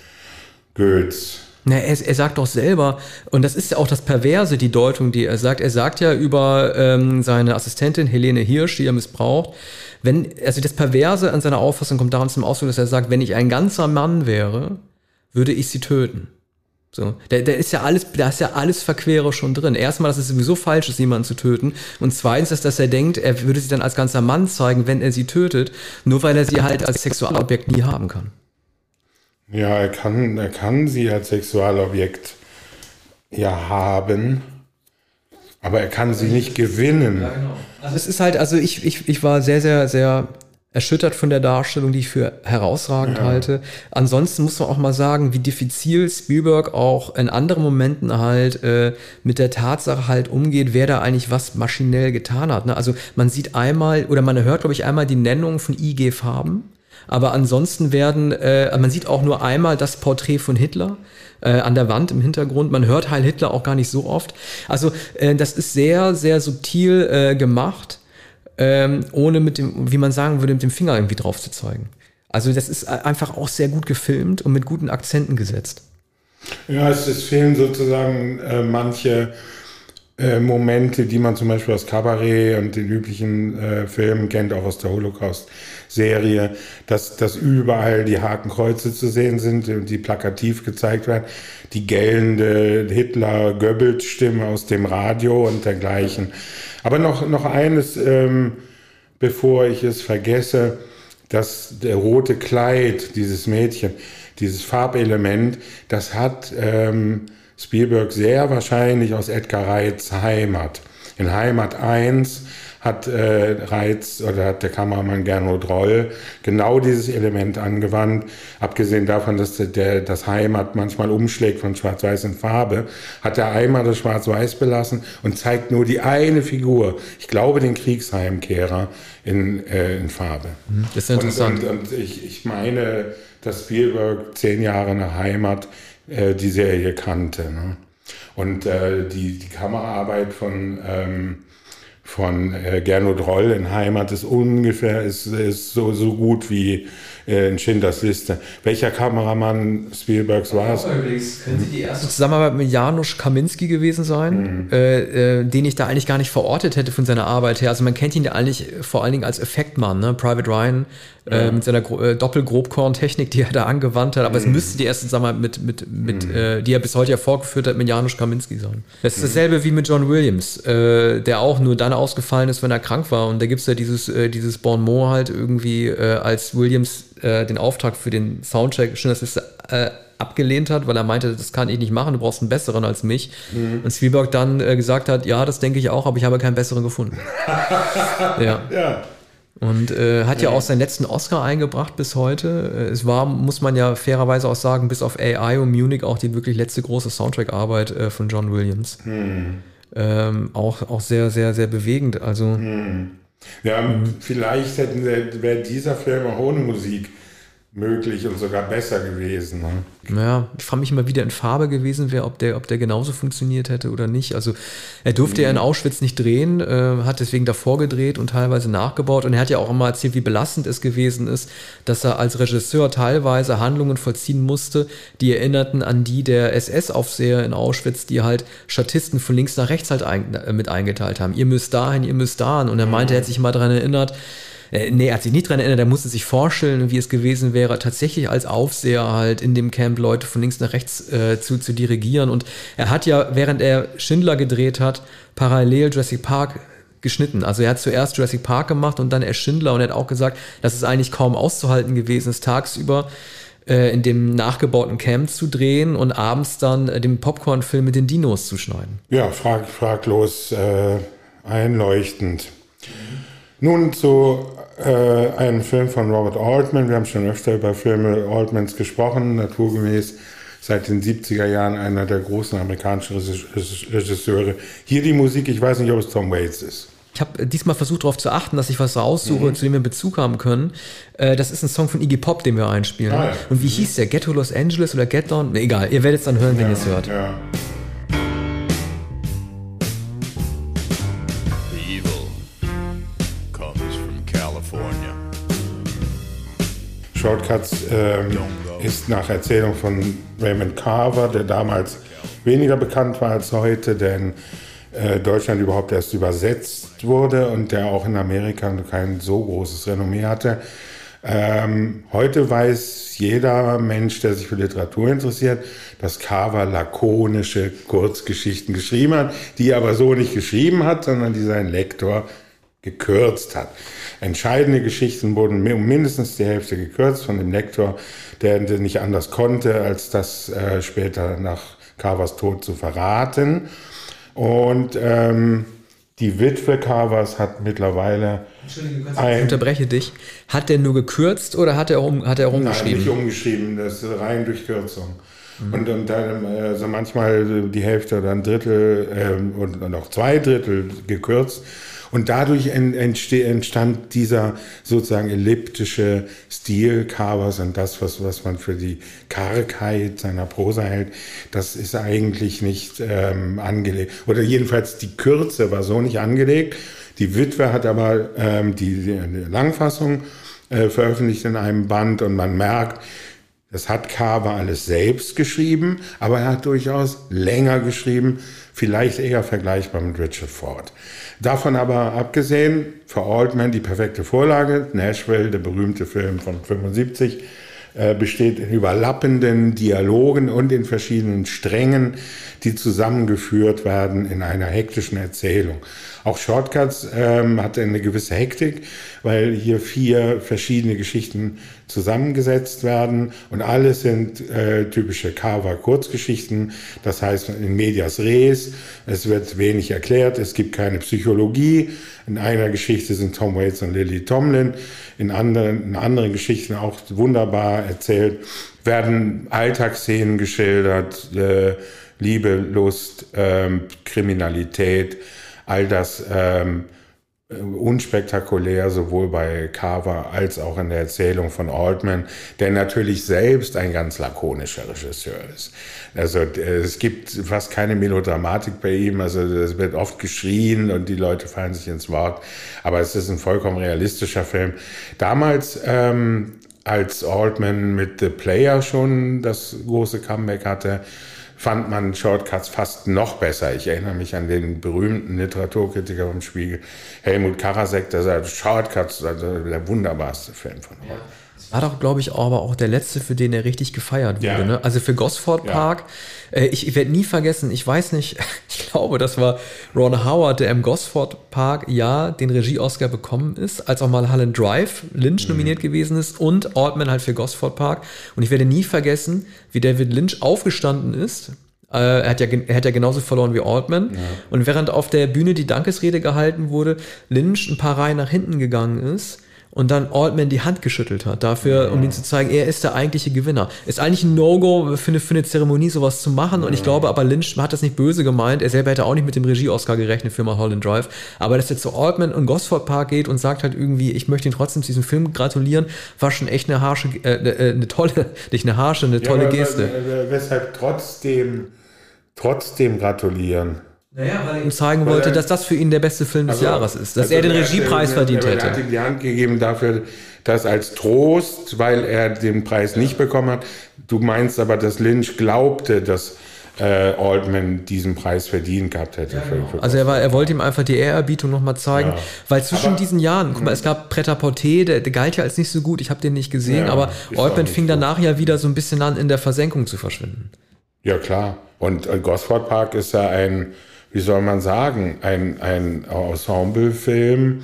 Goethes? Na, er, er sagt doch selber, und das ist ja auch das Perverse, die Deutung, die er sagt. Er sagt ja über ähm, seine Assistentin Helene Hirsch, die er missbraucht, wenn, also das Perverse an seiner Auffassung kommt daran zum Ausdruck, dass er sagt, wenn ich ein ganzer Mann wäre, würde ich sie töten. So, da, da ist ja alles, da ist ja alles Verquere schon drin. Erstmal, dass es sowieso falsch ist, jemanden zu töten. Und zweitens, dass, dass er denkt, er würde sie dann als ganzer Mann zeigen, wenn er sie tötet, nur weil er sie halt als Sexualobjekt nie haben kann. Ja, er kann, er kann sie als Sexualobjekt ja haben, aber er kann sie nicht gewinnen. Ja, genau. Also es ist halt, also ich, ich, ich war sehr, sehr, sehr erschüttert von der Darstellung, die ich für herausragend ja. halte. Ansonsten muss man auch mal sagen, wie diffizil Spielberg auch in anderen Momenten halt äh, mit der Tatsache halt umgeht, wer da eigentlich was maschinell getan hat. Ne? Also man sieht einmal oder man hört, glaube ich, einmal die Nennung von IG Farben. Aber ansonsten werden, äh, man sieht auch nur einmal das Porträt von Hitler äh, an der Wand im Hintergrund. Man hört Heil Hitler auch gar nicht so oft. Also äh, das ist sehr, sehr subtil äh, gemacht ähm, ohne mit dem, wie man sagen würde, mit dem Finger irgendwie drauf zu zeigen. Also das ist einfach auch sehr gut gefilmt und mit guten Akzenten gesetzt. Ja, es, es fehlen sozusagen äh, manche äh, Momente, die man zum Beispiel aus Cabaret und den üblichen äh, Filmen kennt, auch aus der Holocaust-Serie, dass, dass überall die Hakenkreuze zu sehen sind und die plakativ gezeigt werden, die gellende Hitler-Goebbels-Stimme aus dem Radio und dergleichen. Aber noch, noch eines, ähm, bevor ich es vergesse, dass der rote Kleid, dieses Mädchen, dieses Farbelement, das hat ähm, Spielberg sehr wahrscheinlich aus Edgar Reitz Heimat. In Heimat 1 hat äh, Reiz oder hat der Kameramann Gernot Roll genau dieses Element angewandt. Abgesehen davon, dass der, das Heimat manchmal umschlägt von Schwarz-Weiß in Farbe, hat der Eimer das Schwarz-Weiß belassen und zeigt nur die eine Figur. Ich glaube, den Kriegsheimkehrer in, äh, in Farbe. Mhm, das ist interessant. Und, und, und ich, ich meine, dass Spielberg zehn Jahre nach Heimat äh, die Serie kannte. Ne? Und äh, die, die Kameraarbeit von ähm, von äh, Gernot Roll in Heimat ist ungefähr ist, ist so, so gut wie äh, in Schindlers Liste. Welcher Kameramann Spielbergs war es? Könnte die erste Zusammenarbeit mit Janusz Kaminski gewesen sein, mhm. äh, äh, den ich da eigentlich gar nicht verortet hätte von seiner Arbeit her. Also man kennt ihn ja eigentlich vor allen Dingen als Effektmann, ne? Private Ryan äh, ja. mit seiner äh, Doppelgrobkorn-Technik, die er da angewandt hat. Aber mhm. es müsste die erste Zusammenarbeit mit, mit, mit mhm. äh, die er bis heute ja vorgeführt hat, mit Janusz Kaminski sein. Das ist mhm. dasselbe wie mit John Williams, äh, der auch nur dann ausgefallen ist, wenn er krank war. Und da gibt es ja dieses, äh, dieses Bon mot halt irgendwie, äh, als Williams äh, den Auftrag für den Soundcheck Schindlers Liste äh, abgelehnt hat, weil er meinte, das kann ich nicht machen, du brauchst einen besseren als mich. Mhm. Und Spielberg dann äh, gesagt hat, ja, das denke ich auch, aber ich habe keinen besseren gefunden. *laughs* ja. ja. Und äh, hat ja. ja. auch seinen letzten Oscar eingebracht bis heute. Äh, es war, muss man ja fairerweise auch sagen, bis auf AI und Munich auch die wirklich letzte große Soundtrack-Arbeit äh, von John Williams. Hm. Ähm, auch, auch sehr, sehr, sehr bewegend. Also. Hm. Ja, vielleicht hätten wäre dieser Film auch ohne Musik möglich und sogar besser gewesen. Ne? Ja, ich frage mich immer, wie der in Farbe gewesen wäre, ob der, ob der genauso funktioniert hätte oder nicht. Also er durfte mhm. ja in Auschwitz nicht drehen, äh, hat deswegen davor gedreht und teilweise nachgebaut. Und er hat ja auch immer erzählt, wie belastend es gewesen ist, dass er als Regisseur teilweise Handlungen vollziehen musste, die erinnerten an die der SS-Aufseher in Auschwitz, die halt Statisten von links nach rechts halt ein, äh, mit eingeteilt haben. Ihr müsst dahin, ihr müsst dahin. Und er meinte, er hat sich mal daran erinnert, äh, nee, er hat sich nicht dran erinnert, er musste sich vorstellen, wie es gewesen wäre, tatsächlich als Aufseher halt in dem Camp Leute von links nach rechts äh, zu, zu dirigieren. Und er hat ja, während er Schindler gedreht hat, parallel Jurassic Park geschnitten. Also er hat zuerst Jurassic Park gemacht und dann er Schindler und er hat auch gesagt, dass es eigentlich kaum auszuhalten gewesen ist, tagsüber äh, in dem nachgebauten Camp zu drehen und abends dann äh, den Popcorn-Film mit den Dinos zu schneiden. Ja, frag, fraglos äh, einleuchtend. Nun zu äh, ein Film von Robert Altman. Wir haben schon öfter über Filme Altmans gesprochen, naturgemäß seit den 70er Jahren einer der großen amerikanischen Regisseure. Hier die Musik, ich weiß nicht, ob es Tom Waits ist. Ich habe diesmal versucht darauf zu achten, dass ich was raussuche, mhm. zu dem wir Bezug haben können. Äh, das ist ein Song von Iggy Pop, den wir einspielen. Ah, ja. Und wie mhm. hieß der? Ghetto Los Angeles oder Get Down? Egal, ihr werdet es dann hören, wenn ja, ihr es hört. Ja. Shortcuts ähm, ist nach Erzählung von Raymond Carver, der damals weniger bekannt war als heute, denn äh, Deutschland überhaupt erst übersetzt wurde und der auch in Amerika kein so großes Renommee hatte. Ähm, heute weiß jeder Mensch, der sich für Literatur interessiert, dass Carver lakonische Kurzgeschichten geschrieben hat, die er aber so nicht geschrieben hat, sondern die sein Lektor gekürzt hat. Entscheidende Geschichten wurden um mindestens die Hälfte gekürzt von dem Lektor, der nicht anders konnte, als das äh, später nach Carvers Tod zu verraten. Und ähm, die Witwe Carvers hat mittlerweile. ich unterbreche dich. Hat der nur gekürzt oder hat er, um, hat er umgeschrieben? Nein, nicht umgeschrieben, das ist rein durch Kürzung. Mhm. Und, und dann also manchmal die Hälfte oder ein Drittel äh, und, und auch zwei Drittel gekürzt. Und dadurch entstand dieser sozusagen elliptische Stil Carvers und das, was, was man für die Kargheit seiner Prosa hält, das ist eigentlich nicht ähm, angelegt. Oder jedenfalls die Kürze war so nicht angelegt. Die Witwe hat aber ähm, die, die Langfassung äh, veröffentlicht in einem Band und man merkt, das hat Carver alles selbst geschrieben, aber er hat durchaus länger geschrieben, vielleicht eher vergleichbar mit Richard Ford. Davon aber abgesehen, für Altman die perfekte Vorlage, Nashville, der berühmte Film von 75, äh, besteht in überlappenden Dialogen und in verschiedenen Strängen, die zusammengeführt werden in einer hektischen Erzählung. Auch Shortcuts ähm, hat eine gewisse Hektik, weil hier vier verschiedene Geschichten zusammengesetzt werden und alles sind äh, typische Carver-Kurzgeschichten. Das heißt in medias res, es wird wenig erklärt, es gibt keine Psychologie. In einer Geschichte sind Tom Waits und Lily Tomlin, in anderen, in anderen Geschichten auch wunderbar erzählt, werden Alltagsszenen geschildert, äh, Liebe, Lust, ähm, Kriminalität, all das ähm, unspektakulär, sowohl bei Carver als auch in der Erzählung von Altman, der natürlich selbst ein ganz lakonischer Regisseur ist. Also es gibt fast keine Melodramatik bei ihm, also es wird oft geschrien und die Leute fallen sich ins Wort, aber es ist ein vollkommen realistischer Film. Damals ähm, als Altman mit The Player schon das große Comeback hatte, fand man Shortcuts fast noch besser. Ich erinnere mich an den berühmten Literaturkritiker vom Spiegel, Helmut Karasek, der sagt, Shortcuts, also der wunderbarste Film von heute. War doch, glaube ich, aber auch der letzte, für den er richtig gefeiert wurde. Ja. Ne? Also für Gosford Park. Ja. Äh, ich, ich werde nie vergessen, ich weiß nicht, *laughs* ich glaube, das war Ron Howard, der im Gosford Park ja den Regie-Oscar bekommen ist, als auch mal Holland Drive Lynch mhm. nominiert gewesen ist und Altman halt für Gosford Park. Und ich werde nie vergessen, wie David Lynch aufgestanden ist äh, er, hat ja, er hat ja genauso verloren wie Altman. Ja. Und während auf der Bühne die Dankesrede gehalten wurde, Lynch ein paar Reihen nach hinten gegangen ist und dann Altman die Hand geschüttelt hat, dafür, um ihm zu zeigen, er ist der eigentliche Gewinner. Ist eigentlich ein No-Go für eine, für eine Zeremonie, sowas zu machen. Und ich glaube aber, Lynch hat das nicht böse gemeint. Er selber hätte auch nicht mit dem Regie-Oscar gerechnet für Mulholland Drive. Aber dass er zu Altman und Gosford Park geht und sagt halt irgendwie, ich möchte ihn trotzdem zu diesem Film gratulieren, war schon echt eine harsche, äh, äh eine tolle, *laughs* nicht eine harsche, eine tolle ja, Geste. Weshalb trotzdem, trotzdem gratulieren? Naja, weil er ihm zeigen weil wollte, er, dass das für ihn der beste Film des also, Jahres ist, dass also er den Regiepreis verdient hätte. Er hat ihm die Hand gegeben dafür, dass als Trost, weil er den Preis nicht bekommen hat. Du meinst aber, dass Lynch glaubte, dass äh, Altman diesen Preis verdient gehabt hätte. Ja, genau. für, also er, war, er wollte ihm einfach die Ehrerbietung nochmal zeigen, ja. weil zwischen aber, diesen Jahren, guck mal, es gab Preta Porté, der, der, galt ja als nicht so gut, ich habe den nicht gesehen, ja, aber Altman fing so. danach ja wieder so ein bisschen an, in der Versenkung zu verschwinden. Ja klar, und äh, Gosford Park ist ja ein wie soll man sagen, ein, ein Ensemblefilm.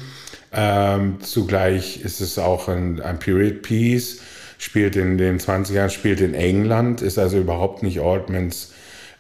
Ähm, zugleich ist es auch ein, ein Period Piece, spielt in den 20ern, spielt in England, ist also überhaupt nicht Altmans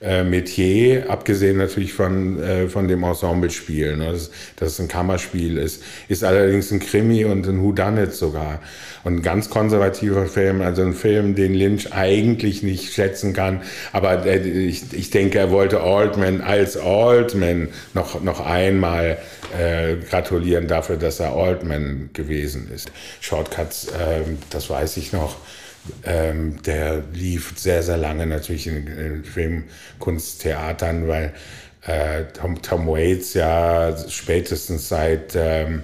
äh, Metier, abgesehen natürlich von, äh, von dem Ensemble-Spiel, ne? dass, dass es ein Kammerspiel ist, ist allerdings ein Krimi und ein Whodunit sogar. Und ein ganz konservativer Film, also ein Film, den Lynch eigentlich nicht schätzen kann. Aber äh, ich, ich denke, er wollte Altman als Altman noch, noch einmal äh, gratulieren dafür, dass er Altman gewesen ist. Shortcuts, äh, das weiß ich noch. Ähm, der lief sehr, sehr lange natürlich in, in Filmkunsttheatern, weil äh, Tom, Tom Waits ja spätestens seit ähm,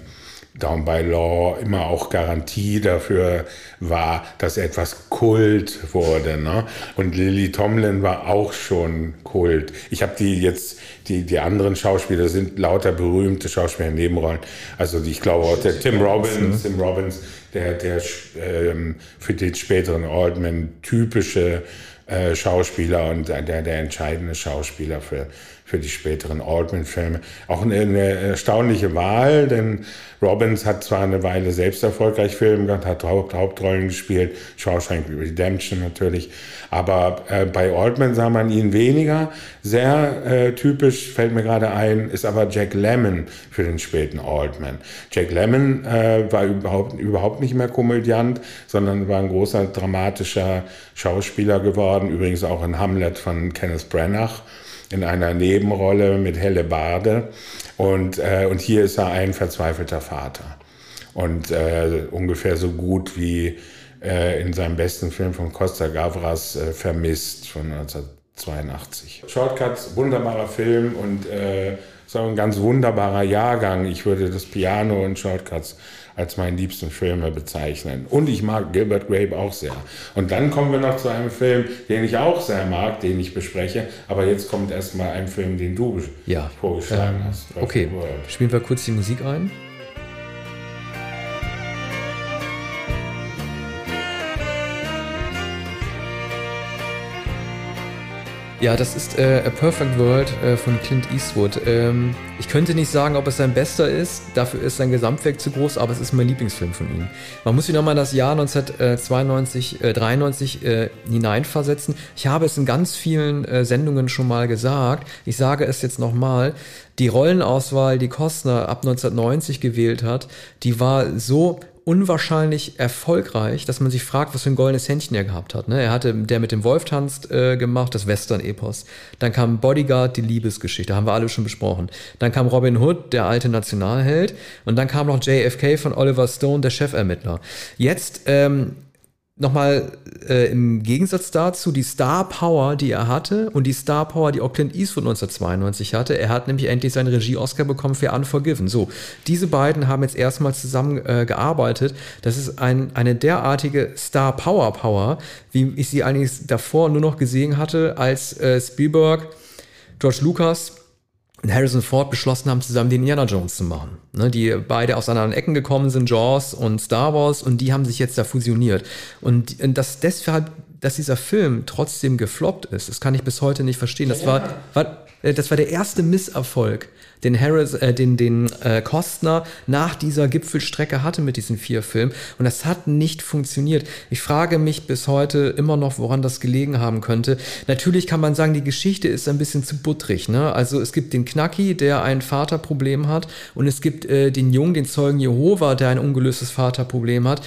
Down by Law immer auch Garantie dafür war, dass etwas Kult wurde. Ne? Und Lily Tomlin war auch schon Kult. Ich habe die jetzt, die, die anderen Schauspieler sind lauter berühmte Schauspieler in Nebenrollen. Also ich glaube auch der Tim Robbins, Tim Robbins, der, der ähm, für den späteren Altman typische äh, Schauspieler und der, der entscheidende Schauspieler für, für die späteren Altman-Filme. Auch eine, eine, erstaunliche Wahl, denn Robbins hat zwar eine Weile selbst erfolgreich Filme gemacht, hat Haupt, Hauptrollen gespielt, Shawshank Redemption natürlich, aber äh, bei Altman sah man ihn weniger. Sehr äh, typisch, fällt mir gerade ein, ist aber Jack Lemmon für den späten Altman. Jack Lemmon äh, war überhaupt, überhaupt nicht mehr Komödiant, sondern war ein großer dramatischer Schauspieler geworden, übrigens auch in Hamlet von Kenneth Branagh in einer Nebenrolle mit Helle Barde. Und, äh, und hier ist er ein verzweifelter Vater. Und äh, ungefähr so gut wie äh, in seinem besten Film von Costa Gavras äh, Vermisst von 1982. Shortcuts, wunderbarer Film und äh, so ein ganz wunderbarer Jahrgang. Ich würde das Piano und Shortcuts als meinen liebsten Filme bezeichnen. Und ich mag Gilbert Grape auch sehr. Und dann kommen wir noch zu einem Film, den ich auch sehr mag, den ich bespreche. Aber jetzt kommt erstmal ein Film, den du ja. vorgeschlagen ähm, hast. Okay, spielen wir kurz die Musik ein. Ja, das ist äh, A Perfect World äh, von Clint Eastwood. Ähm, ich könnte nicht sagen, ob es sein bester ist, dafür ist sein Gesamtwerk zu groß, aber es ist mein Lieblingsfilm von ihm. Man muss sich nochmal das Jahr 1992, äh, 93 äh, hineinversetzen. Ich habe es in ganz vielen äh, Sendungen schon mal gesagt. Ich sage es jetzt nochmal. Die Rollenauswahl, die Kostner ab 1990 gewählt hat, die war so unwahrscheinlich erfolgreich, dass man sich fragt, was für ein goldenes Händchen er gehabt hat. Ne? Er hatte der mit dem Wolf tanzt äh, gemacht, das Western-Epos. Dann kam Bodyguard, die Liebesgeschichte, haben wir alle schon besprochen. Dann kam Robin Hood, der alte Nationalheld. Und dann kam noch JFK von Oliver Stone, der Chefermittler. Jetzt ähm, nochmal äh, im Gegensatz dazu die Star Power, die er hatte und die Star Power, die auch Clint Eastwood 1992 hatte. Er hat nämlich endlich seinen Regie-Oscar bekommen für Unforgiven. So, diese beiden haben jetzt erstmal zusammen äh, gearbeitet. Das ist ein, eine derartige Star Power Power, wie ich sie eigentlich davor nur noch gesehen hatte, als äh, Spielberg, George Lucas und Harrison Ford beschlossen haben, zusammen den Indiana Jones zu machen. Ne, die beide aus anderen Ecken gekommen sind, Jaws und Star Wars, und die haben sich jetzt da fusioniert. Und das deshalb, dass dieser Film trotzdem gefloppt ist, das kann ich bis heute nicht verstehen. Das war, war, das war der erste Misserfolg den Harris, äh, den, den äh, Kostner nach dieser Gipfelstrecke hatte mit diesen vier Filmen. Und das hat nicht funktioniert. Ich frage mich bis heute immer noch, woran das gelegen haben könnte. Natürlich kann man sagen, die Geschichte ist ein bisschen zu buttrig. Ne? Also es gibt den Knacki, der ein Vaterproblem hat, und es gibt äh, den Jungen, den Zeugen Jehova, der ein ungelöstes Vaterproblem hat.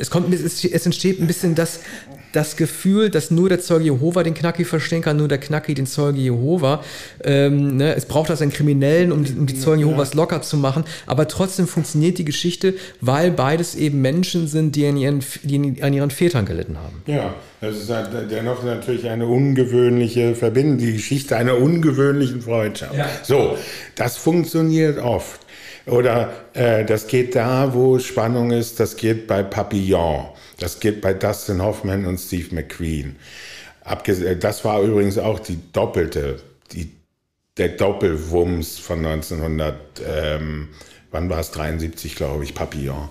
Es kommt, es, es entsteht ein bisschen das, das Gefühl, dass nur der Zeuge Jehova den Knacki verstehen kann, nur der Knacki den Zeuge Jehova. Ähm, ne? Es braucht also einen Kriminellen, um die, um die Zeugen Jehovas locker zu machen, aber trotzdem funktioniert die Geschichte, weil beides eben Menschen sind, die an ihren, die an ihren Vätern gelitten haben. Ja, das ist dennoch natürlich eine ungewöhnliche Verbindung, die Geschichte einer ungewöhnlichen Freundschaft. Ja. So, das funktioniert oft. Oder äh, das geht da, wo Spannung ist, das geht bei Papillon. Das geht bei Dustin Hoffman und Steve McQueen. Das war übrigens auch die doppelte, die, der Doppelwumms von 1900, ähm, wann war es, 73, glaube ich, Papillon.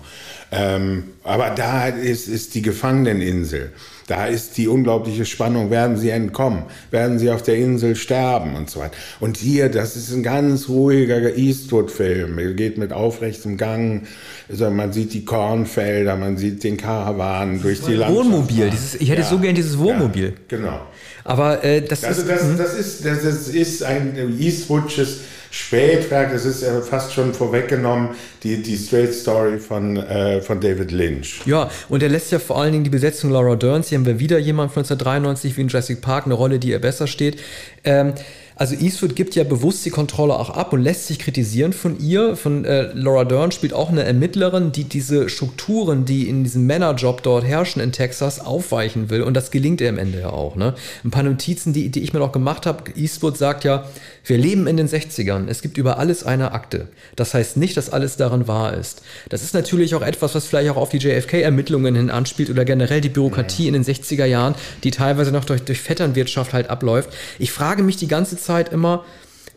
Ähm, aber da ist, ist die Gefangeneninsel. Da ist die unglaubliche Spannung, werden sie entkommen, werden sie auf der Insel sterben und so weiter. Und hier, das ist ein ganz ruhiger Eastwood-Film, er geht mit aufrechtem Gang, also man sieht die Kornfelder, man sieht den Karawan durch die Landschaft. Wohnmobil, dieses, ich hätte ja, so gern dieses Wohnmobil. Ja, genau. Aber äh, das, also ist, das, hm? das, ist, das ist ein Eastwoodsches Spätwerk, das ist ja fast schon vorweggenommen, die, die Straight Story von, äh, von David Lynch. Ja, und er lässt ja vor allen Dingen die Besetzung Laura Derns, hier haben wir wieder jemand von 1993 wie in Jurassic Park, eine Rolle, die ihr besser steht. Ähm, also Eastwood gibt ja bewusst die Kontrolle auch ab und lässt sich kritisieren von ihr. Von äh, Laura Dern spielt auch eine Ermittlerin, die diese Strukturen, die in diesem Männerjob dort herrschen in Texas, aufweichen will. Und das gelingt ihr am Ende ja auch. Ne? Ein paar Notizen, die, die ich mir noch gemacht habe. Eastwood sagt ja, wir leben in den 60ern. Es gibt über alles eine Akte. Das heißt nicht, dass alles daran wahr ist. Das ist natürlich auch etwas, was vielleicht auch auf die JFK-Ermittlungen hin anspielt oder generell die Bürokratie in den 60er Jahren, die teilweise noch durch, durch Vetternwirtschaft halt abläuft. Ich frage mich die ganze Zeit immer,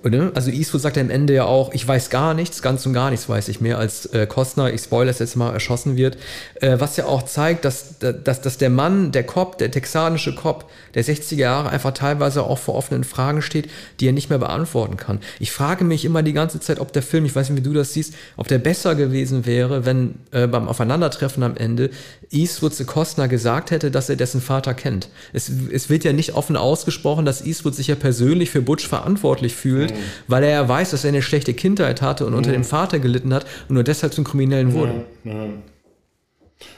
Ne? Also Eastwood sagt am Ende ja auch, ich weiß gar nichts, ganz und gar nichts weiß ich mehr, als äh, Costner, ich spoilere es jetzt mal, erschossen wird. Äh, was ja auch zeigt, dass, dass, dass der Mann, der Cop, der texanische Cop der 60er Jahre einfach teilweise auch vor offenen Fragen steht, die er nicht mehr beantworten kann. Ich frage mich immer die ganze Zeit, ob der Film, ich weiß nicht, wie du das siehst, ob der besser gewesen wäre, wenn äh, beim Aufeinandertreffen am Ende Eastwood zu Costner gesagt hätte, dass er dessen Vater kennt. Es, es wird ja nicht offen ausgesprochen, dass Eastwood sich ja persönlich für Butch verantwortlich fühlt weil er ja weiß, dass er eine schlechte Kindheit hatte und unter dem Vater gelitten hat und nur deshalb zum Kriminellen wurde. Ja,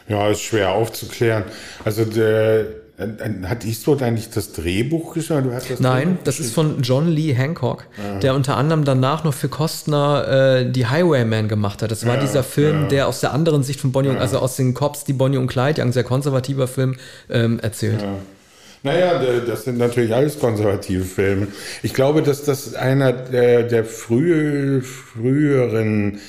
ja. ist schwer aufzuklären. Also der, hat Eastwood eigentlich das Drehbuch geschrieben? Das Nein, das ist von John Lee Hancock, ja. der unter anderem danach noch für Costner äh, die Highwayman gemacht hat. Das war ja, dieser Film, ja. der aus der anderen Sicht von Bonnie, und, also aus den Cops, die Bonnie und Clyde, ein sehr konservativer Film, ähm, erzählt. Naja, das sind natürlich alles konservative Filme. Ich glaube, dass das einer der, der frühe, früheren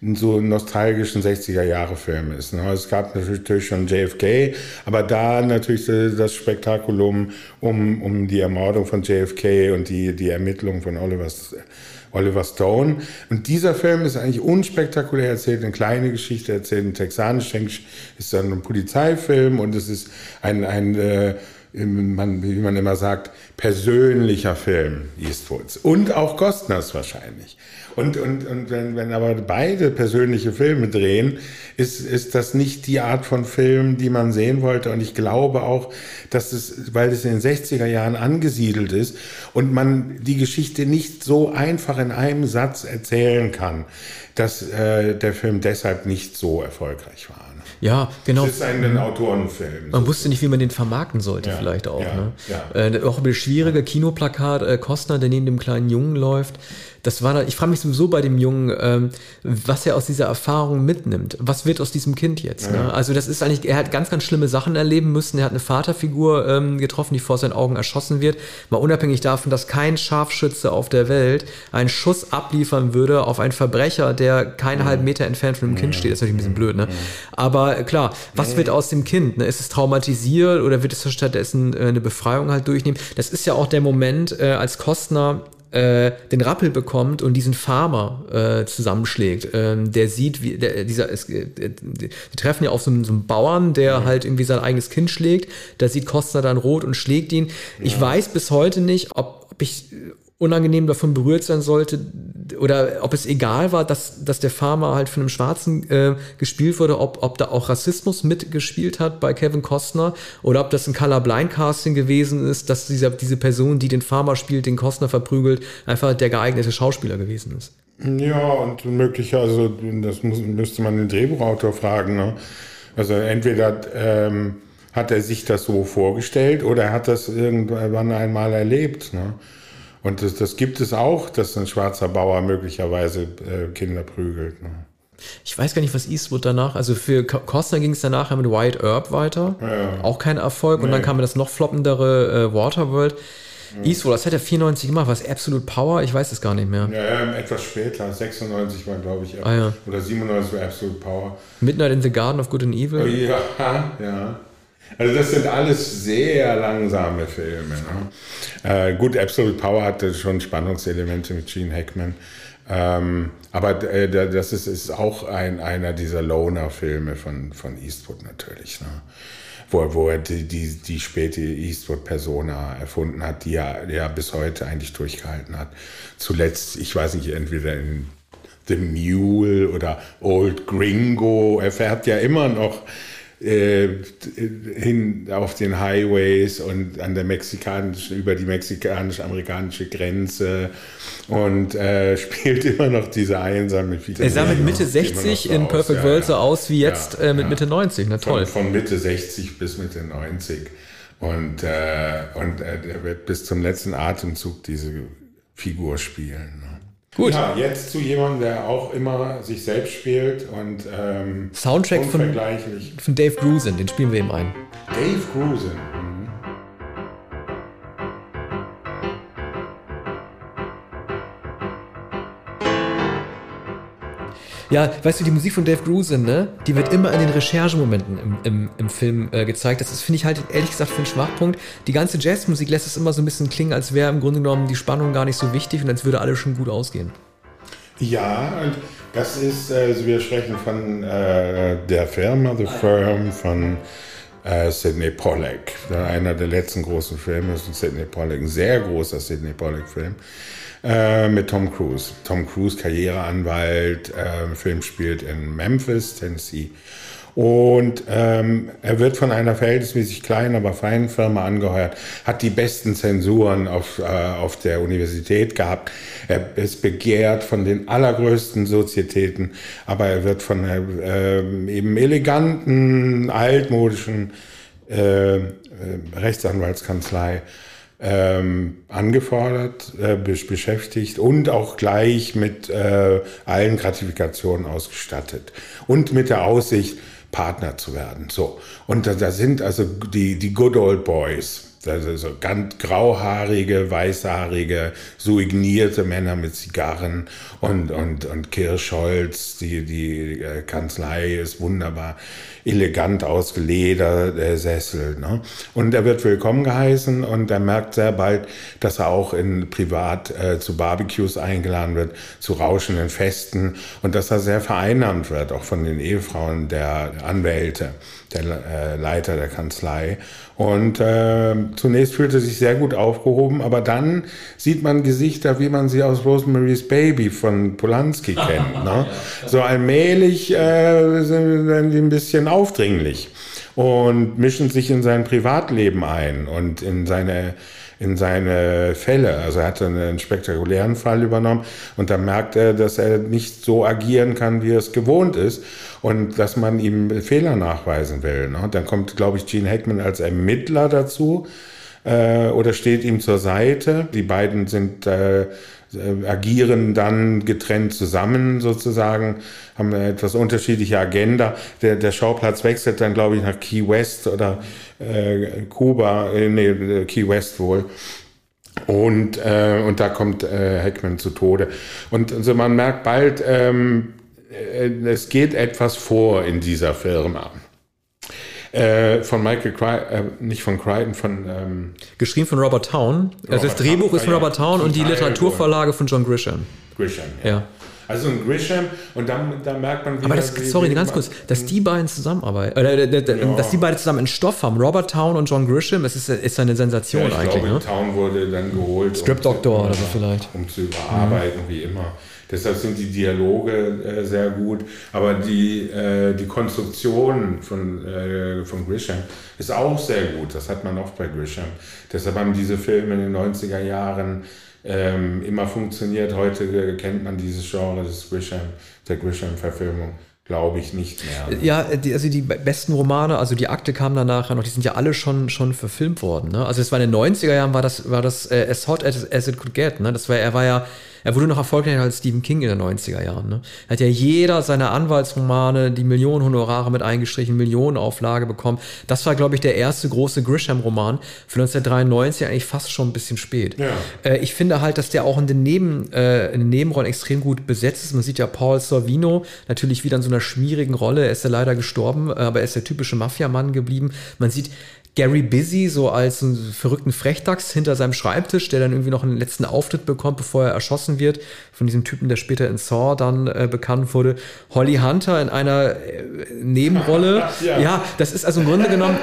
so nostalgischen 60er Jahre Filme ist. Ne? Es gab natürlich schon JFK, aber da natürlich das Spektakulum um, um die Ermordung von JFK und die, die Ermittlung von Oliver, Oliver Stone. Und dieser Film ist eigentlich unspektakulär erzählt, eine kleine Geschichte erzählt, ein texanisch ist dann ein Polizeifilm und es ist ein, ein äh, man, wie man immer sagt, persönlicher Film Eastwoods. Und auch Costners wahrscheinlich. Und, und, und wenn, wenn aber beide persönliche Filme drehen, ist, ist das nicht die Art von Film, die man sehen wollte. Und ich glaube auch, dass es, weil es in den 60er Jahren angesiedelt ist und man die Geschichte nicht so einfach in einem Satz erzählen kann, dass äh, der Film deshalb nicht so erfolgreich war. Ja, genau. Das ist ein, Autorenfilm. Man wusste nicht, wie man den vermarkten sollte, ja, vielleicht auch. Ja, ne? ja. Äh, auch über das schwierige Kinoplakat äh, Kostner, der neben dem kleinen Jungen läuft das war da, ich frage mich sowieso bei dem Jungen, ähm, was er aus dieser Erfahrung mitnimmt. Was wird aus diesem Kind jetzt? Ne? Ja. Also das ist eigentlich, er hat ganz, ganz schlimme Sachen erleben müssen. Er hat eine Vaterfigur ähm, getroffen, die vor seinen Augen erschossen wird. Mal unabhängig davon, dass kein Scharfschütze auf der Welt einen Schuss abliefern würde auf einen Verbrecher, der keinen halben Meter entfernt von dem Kind steht. Das ist natürlich ein bisschen blöd, ne? Aber klar, was wird aus dem Kind? Ne? Ist es traumatisiert oder wird es stattdessen äh, eine Befreiung halt durchnehmen? Das ist ja auch der Moment, äh, als Kostner äh, den Rappel bekommt und diesen Farmer äh, zusammenschlägt. Ähm, der sieht, wie der, dieser, es, äh, die treffen ja auf so einen, so einen Bauern, der mhm. halt irgendwie sein eigenes Kind schlägt. Da sieht Kostner dann rot und schlägt ihn. Ja. Ich weiß bis heute nicht, ob, ob ich unangenehm davon berührt sein sollte oder ob es egal war, dass, dass der Farmer halt von einem Schwarzen äh, gespielt wurde, ob, ob da auch Rassismus mitgespielt hat bei Kevin Costner oder ob das ein Colorblind-Casting gewesen ist, dass dieser, diese Person, die den Farmer spielt, den Costner verprügelt, einfach der geeignete Schauspieler gewesen ist. Ja, und möglicher, also das muss, müsste man den Drehbuchautor fragen. Ne? Also entweder ähm, hat er sich das so vorgestellt oder er hat das irgendwann einmal erlebt. Ne? Und das, das, gibt es auch, dass ein schwarzer Bauer möglicherweise äh, Kinder prügelt. Ne? Ich weiß gar nicht, was Eastwood danach, also für Costner ging es danach mit White Herb weiter. Ja. Auch kein Erfolg. Nee. Und dann kam das noch floppendere äh, Waterworld. Ja. Eastwood, das hat er 94 gemacht, was Absolute Power? Ich weiß es gar nicht mehr. Ja, etwas später, 96 war, glaube ich, ah, ja. oder 97 war Absolute Power. Midnight in the Garden of Good and Evil? Ja, *laughs* ja. Also das sind alles sehr langsame Filme. Ne? Äh, gut, Absolute Power hatte schon Spannungselemente mit Gene Hackman. Ähm, aber äh, das ist, ist auch ein, einer dieser Loner-Filme von, von Eastwood natürlich. Ne? Wo, wo er die, die, die späte Eastwood-Persona erfunden hat, die er ja bis heute eigentlich durchgehalten hat. Zuletzt, ich weiß nicht, entweder in The Mule oder Old Gringo. Er fährt ja immer noch äh, hin auf den Highways und an der mexikanischen, über die mexikanisch-amerikanische Grenze und äh, *laughs* spielt immer noch diese einsame Figur. Er sah mit Mitte 60 so in Perfect World so aus wie jetzt ja, äh, mit ja. Mitte 90, na toll. Von, von, Mitte 60 bis Mitte 90 und, äh, und äh, er wird bis zum letzten Atemzug diese Figur spielen. Gut. Ja, jetzt zu jemandem, der auch immer sich selbst spielt und ähm, Soundtrack von, von Dave Grusin, den spielen wir ihm ein. Dave Grusin. Ja, weißt du, die Musik von Dave Grusin, ne? Die wird immer in den Recherchemomenten im, im, im Film äh, gezeigt. Das finde ich halt ehrlich gesagt für einen Schwachpunkt. Die ganze Jazzmusik lässt es immer so ein bisschen klingen, als wäre im Grunde genommen die Spannung gar nicht so wichtig und als würde alles schon gut ausgehen. Ja, und das ist, also wir sprechen von äh, der Firma, The Firm, von äh, Sidney Pollack. Einer der letzten großen Filme ist ein Sidney Pollack, ein sehr großer Sidney Pollack-Film äh, mit Tom Cruise. Tom Cruise, Karriereanwalt, äh, Film spielt in Memphis, Tennessee. Und ähm, er wird von einer verhältnismäßig kleinen, aber feinen Firma angeheuert, hat die besten Zensuren auf, äh, auf der Universität gehabt. Er ist begehrt von den allergrößten Sozietäten, aber er wird von einer äh, eben eleganten, altmodischen äh, äh, Rechtsanwaltskanzlei ähm, angefordert, äh, beschäftigt und auch gleich mit äh, allen Gratifikationen ausgestattet und mit der Aussicht, Partner zu werden. So. Und da, da sind also die, die Good Old Boys. Also so ganz grauhaarige, weißhaarige, suignierte Männer mit Zigarren und, und, und Kirschholz, die, die äh, Kanzlei ist wunderbar elegant ausgeledert, der Sessel. Ne? Und er wird willkommen geheißen und er merkt sehr bald, dass er auch in privat äh, zu Barbecues eingeladen wird, zu rauschenden Festen und dass er sehr vereinnahmt wird, auch von den Ehefrauen der Anwälte, der äh, Leiter der Kanzlei. Und äh, zunächst fühlt er sich sehr gut aufgehoben, aber dann sieht man Gesichter, wie man sie aus Rosemary's Baby von Polanski *laughs* kennt. Ne? So allmählich äh, sind die ein bisschen aufdringlich und mischen sich in sein Privatleben ein und in seine in seine Fälle. Also er hatte einen spektakulären Fall übernommen und da merkt er, dass er nicht so agieren kann, wie er es gewohnt ist und dass man ihm Fehler nachweisen will. Ne? Dann kommt, glaube ich, Gene Hackman als Ermittler dazu äh, oder steht ihm zur Seite. Die beiden sind äh, agieren dann getrennt zusammen sozusagen, haben eine etwas unterschiedliche Agenda. Der, der Schauplatz wechselt dann, glaube ich, nach Key West oder äh, Kuba, äh, nee, Key West wohl. Und, äh, und da kommt äh, Heckman zu Tode. Und also man merkt bald, ähm, äh, es geht etwas vor in dieser Firma. Äh, von Michael Crichton, äh, nicht von Crichton, von. Ähm, Geschrieben von Robert Town. Robert das Drehbuch Town, ist von Robert Town und die Literaturvorlage von John Grisham. Grisham, ja. ja. Also ein Grisham und dann, dann merkt man wieder, Aber das, sorry, ganz kurz, dass die beiden zusammenarbeiten, oder, äh, ja. dass die beiden zusammen einen Stoff haben, Robert Town und John Grisham, es ist, ist eine Sensation ja, ich eigentlich. Glaube, ne? Town wurde dann geholt. Strip Doctor oder so vielleicht. Um zu überarbeiten, mhm. wie immer. Deshalb sind die Dialoge äh, sehr gut. Aber die, äh, die Konstruktion von, äh, von Grisham ist auch sehr gut. Das hat man oft bei Grisham. Deshalb haben diese Filme in den 90er Jahren ähm, immer funktioniert. Heute kennt man dieses Genre des Grisham, der Grisham-Verfilmung glaube ich nicht mehr. Ja, die, also die besten Romane, also die Akte kamen danach noch, die sind ja alle schon, schon verfilmt worden. Ne? Also es war in den 90er Jahren, war das, war das äh, as hot as, as it could get. Ne? Das war, er war ja er wurde noch erfolgreicher als Stephen King in den 90er Jahren. Ne? Hat ja jeder seiner Anwaltsromane die Millionen Honorare mit eingestrichen, Millionen Auflage bekommen. Das war, glaube ich, der erste große Grisham-Roman für 1993 eigentlich fast schon ein bisschen spät. Ja. Äh, ich finde halt, dass der auch in den, Neben, äh, in den Nebenrollen extrem gut besetzt ist. Man sieht ja Paul Sorvino natürlich wieder in so einer schwierigen Rolle. Er ist ja leider gestorben, aber er ist der typische Mafiamann geblieben. Man sieht Gary Busy so als einen verrückten Frechdachs hinter seinem Schreibtisch, der dann irgendwie noch einen letzten Auftritt bekommt, bevor er erschossen wird, von diesem Typen, der später in Saw dann äh, bekannt wurde. Holly Hunter in einer äh, Nebenrolle. *laughs* ja. ja. das ist also im Grunde genommen,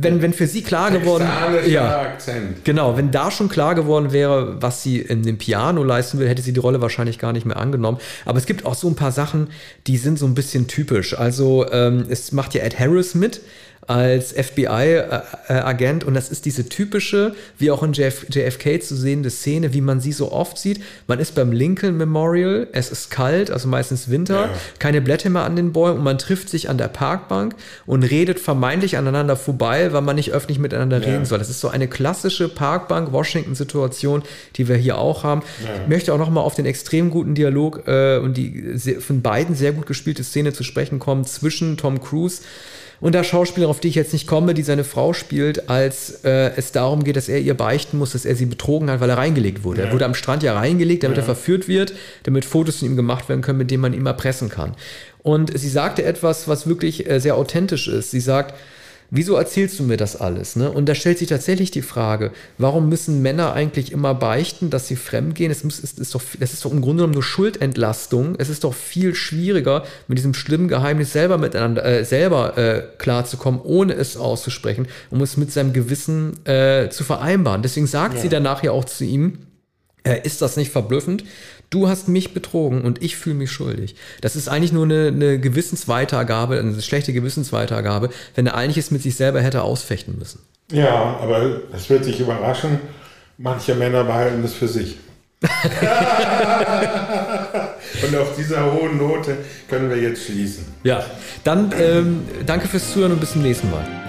wenn, wenn für sie klar geworden ja, Akzent. Genau, wenn da schon klar geworden wäre, was sie in dem Piano leisten will, hätte sie die Rolle wahrscheinlich gar nicht mehr angenommen. Aber es gibt auch so ein paar Sachen, die sind so ein bisschen typisch. Also ähm, es macht ja Ed Harris mit, als FBI-Agent und das ist diese typische, wie auch in JF, JFK zu sehende Szene, wie man sie so oft sieht. Man ist beim Lincoln Memorial, es ist kalt, also meistens Winter, ja. keine Blätter mehr an den Bäumen und man trifft sich an der Parkbank und redet vermeintlich aneinander vorbei, weil man nicht öffentlich miteinander ja. reden soll. Das ist so eine klassische Parkbank-Washington-Situation, die wir hier auch haben. Ja. Ich möchte auch nochmal auf den extrem guten Dialog äh, und die sehr, von beiden sehr gut gespielte Szene zu sprechen kommen zwischen Tom Cruise und der Schauspieler, auf die ich jetzt nicht komme, die seine Frau spielt, als äh, es darum geht, dass er ihr beichten muss, dass er sie betrogen hat, weil er reingelegt wurde. Ja. Er wurde am Strand ja reingelegt, damit ja. er verführt wird, damit Fotos von ihm gemacht werden können, mit denen man ihn erpressen kann. Und sie sagte etwas, was wirklich äh, sehr authentisch ist. Sie sagt, wieso erzählst du mir das alles? Ne? Und da stellt sich tatsächlich die Frage, warum müssen Männer eigentlich immer beichten, dass sie fremdgehen? Es muss, ist, ist doch, das ist doch im Grunde genommen nur Schuldentlastung. Es ist doch viel schwieriger, mit diesem schlimmen Geheimnis selber miteinander, äh, selber äh, klarzukommen, ohne es auszusprechen, um es mit seinem Gewissen äh, zu vereinbaren. Deswegen sagt ja. sie danach ja auch zu ihm, äh, ist das nicht verblüffend? Du hast mich betrogen und ich fühle mich schuldig. Das ist eigentlich nur eine, eine Gewissensweitergabe, eine schlechte Gewissensweitergabe, wenn er eigentlich es mit sich selber hätte ausfechten müssen. Ja, aber es wird sich überraschen, manche Männer behalten das für sich. *laughs* und auf dieser hohen Note können wir jetzt schließen. Ja, dann ähm, danke fürs Zuhören und bis zum nächsten Mal.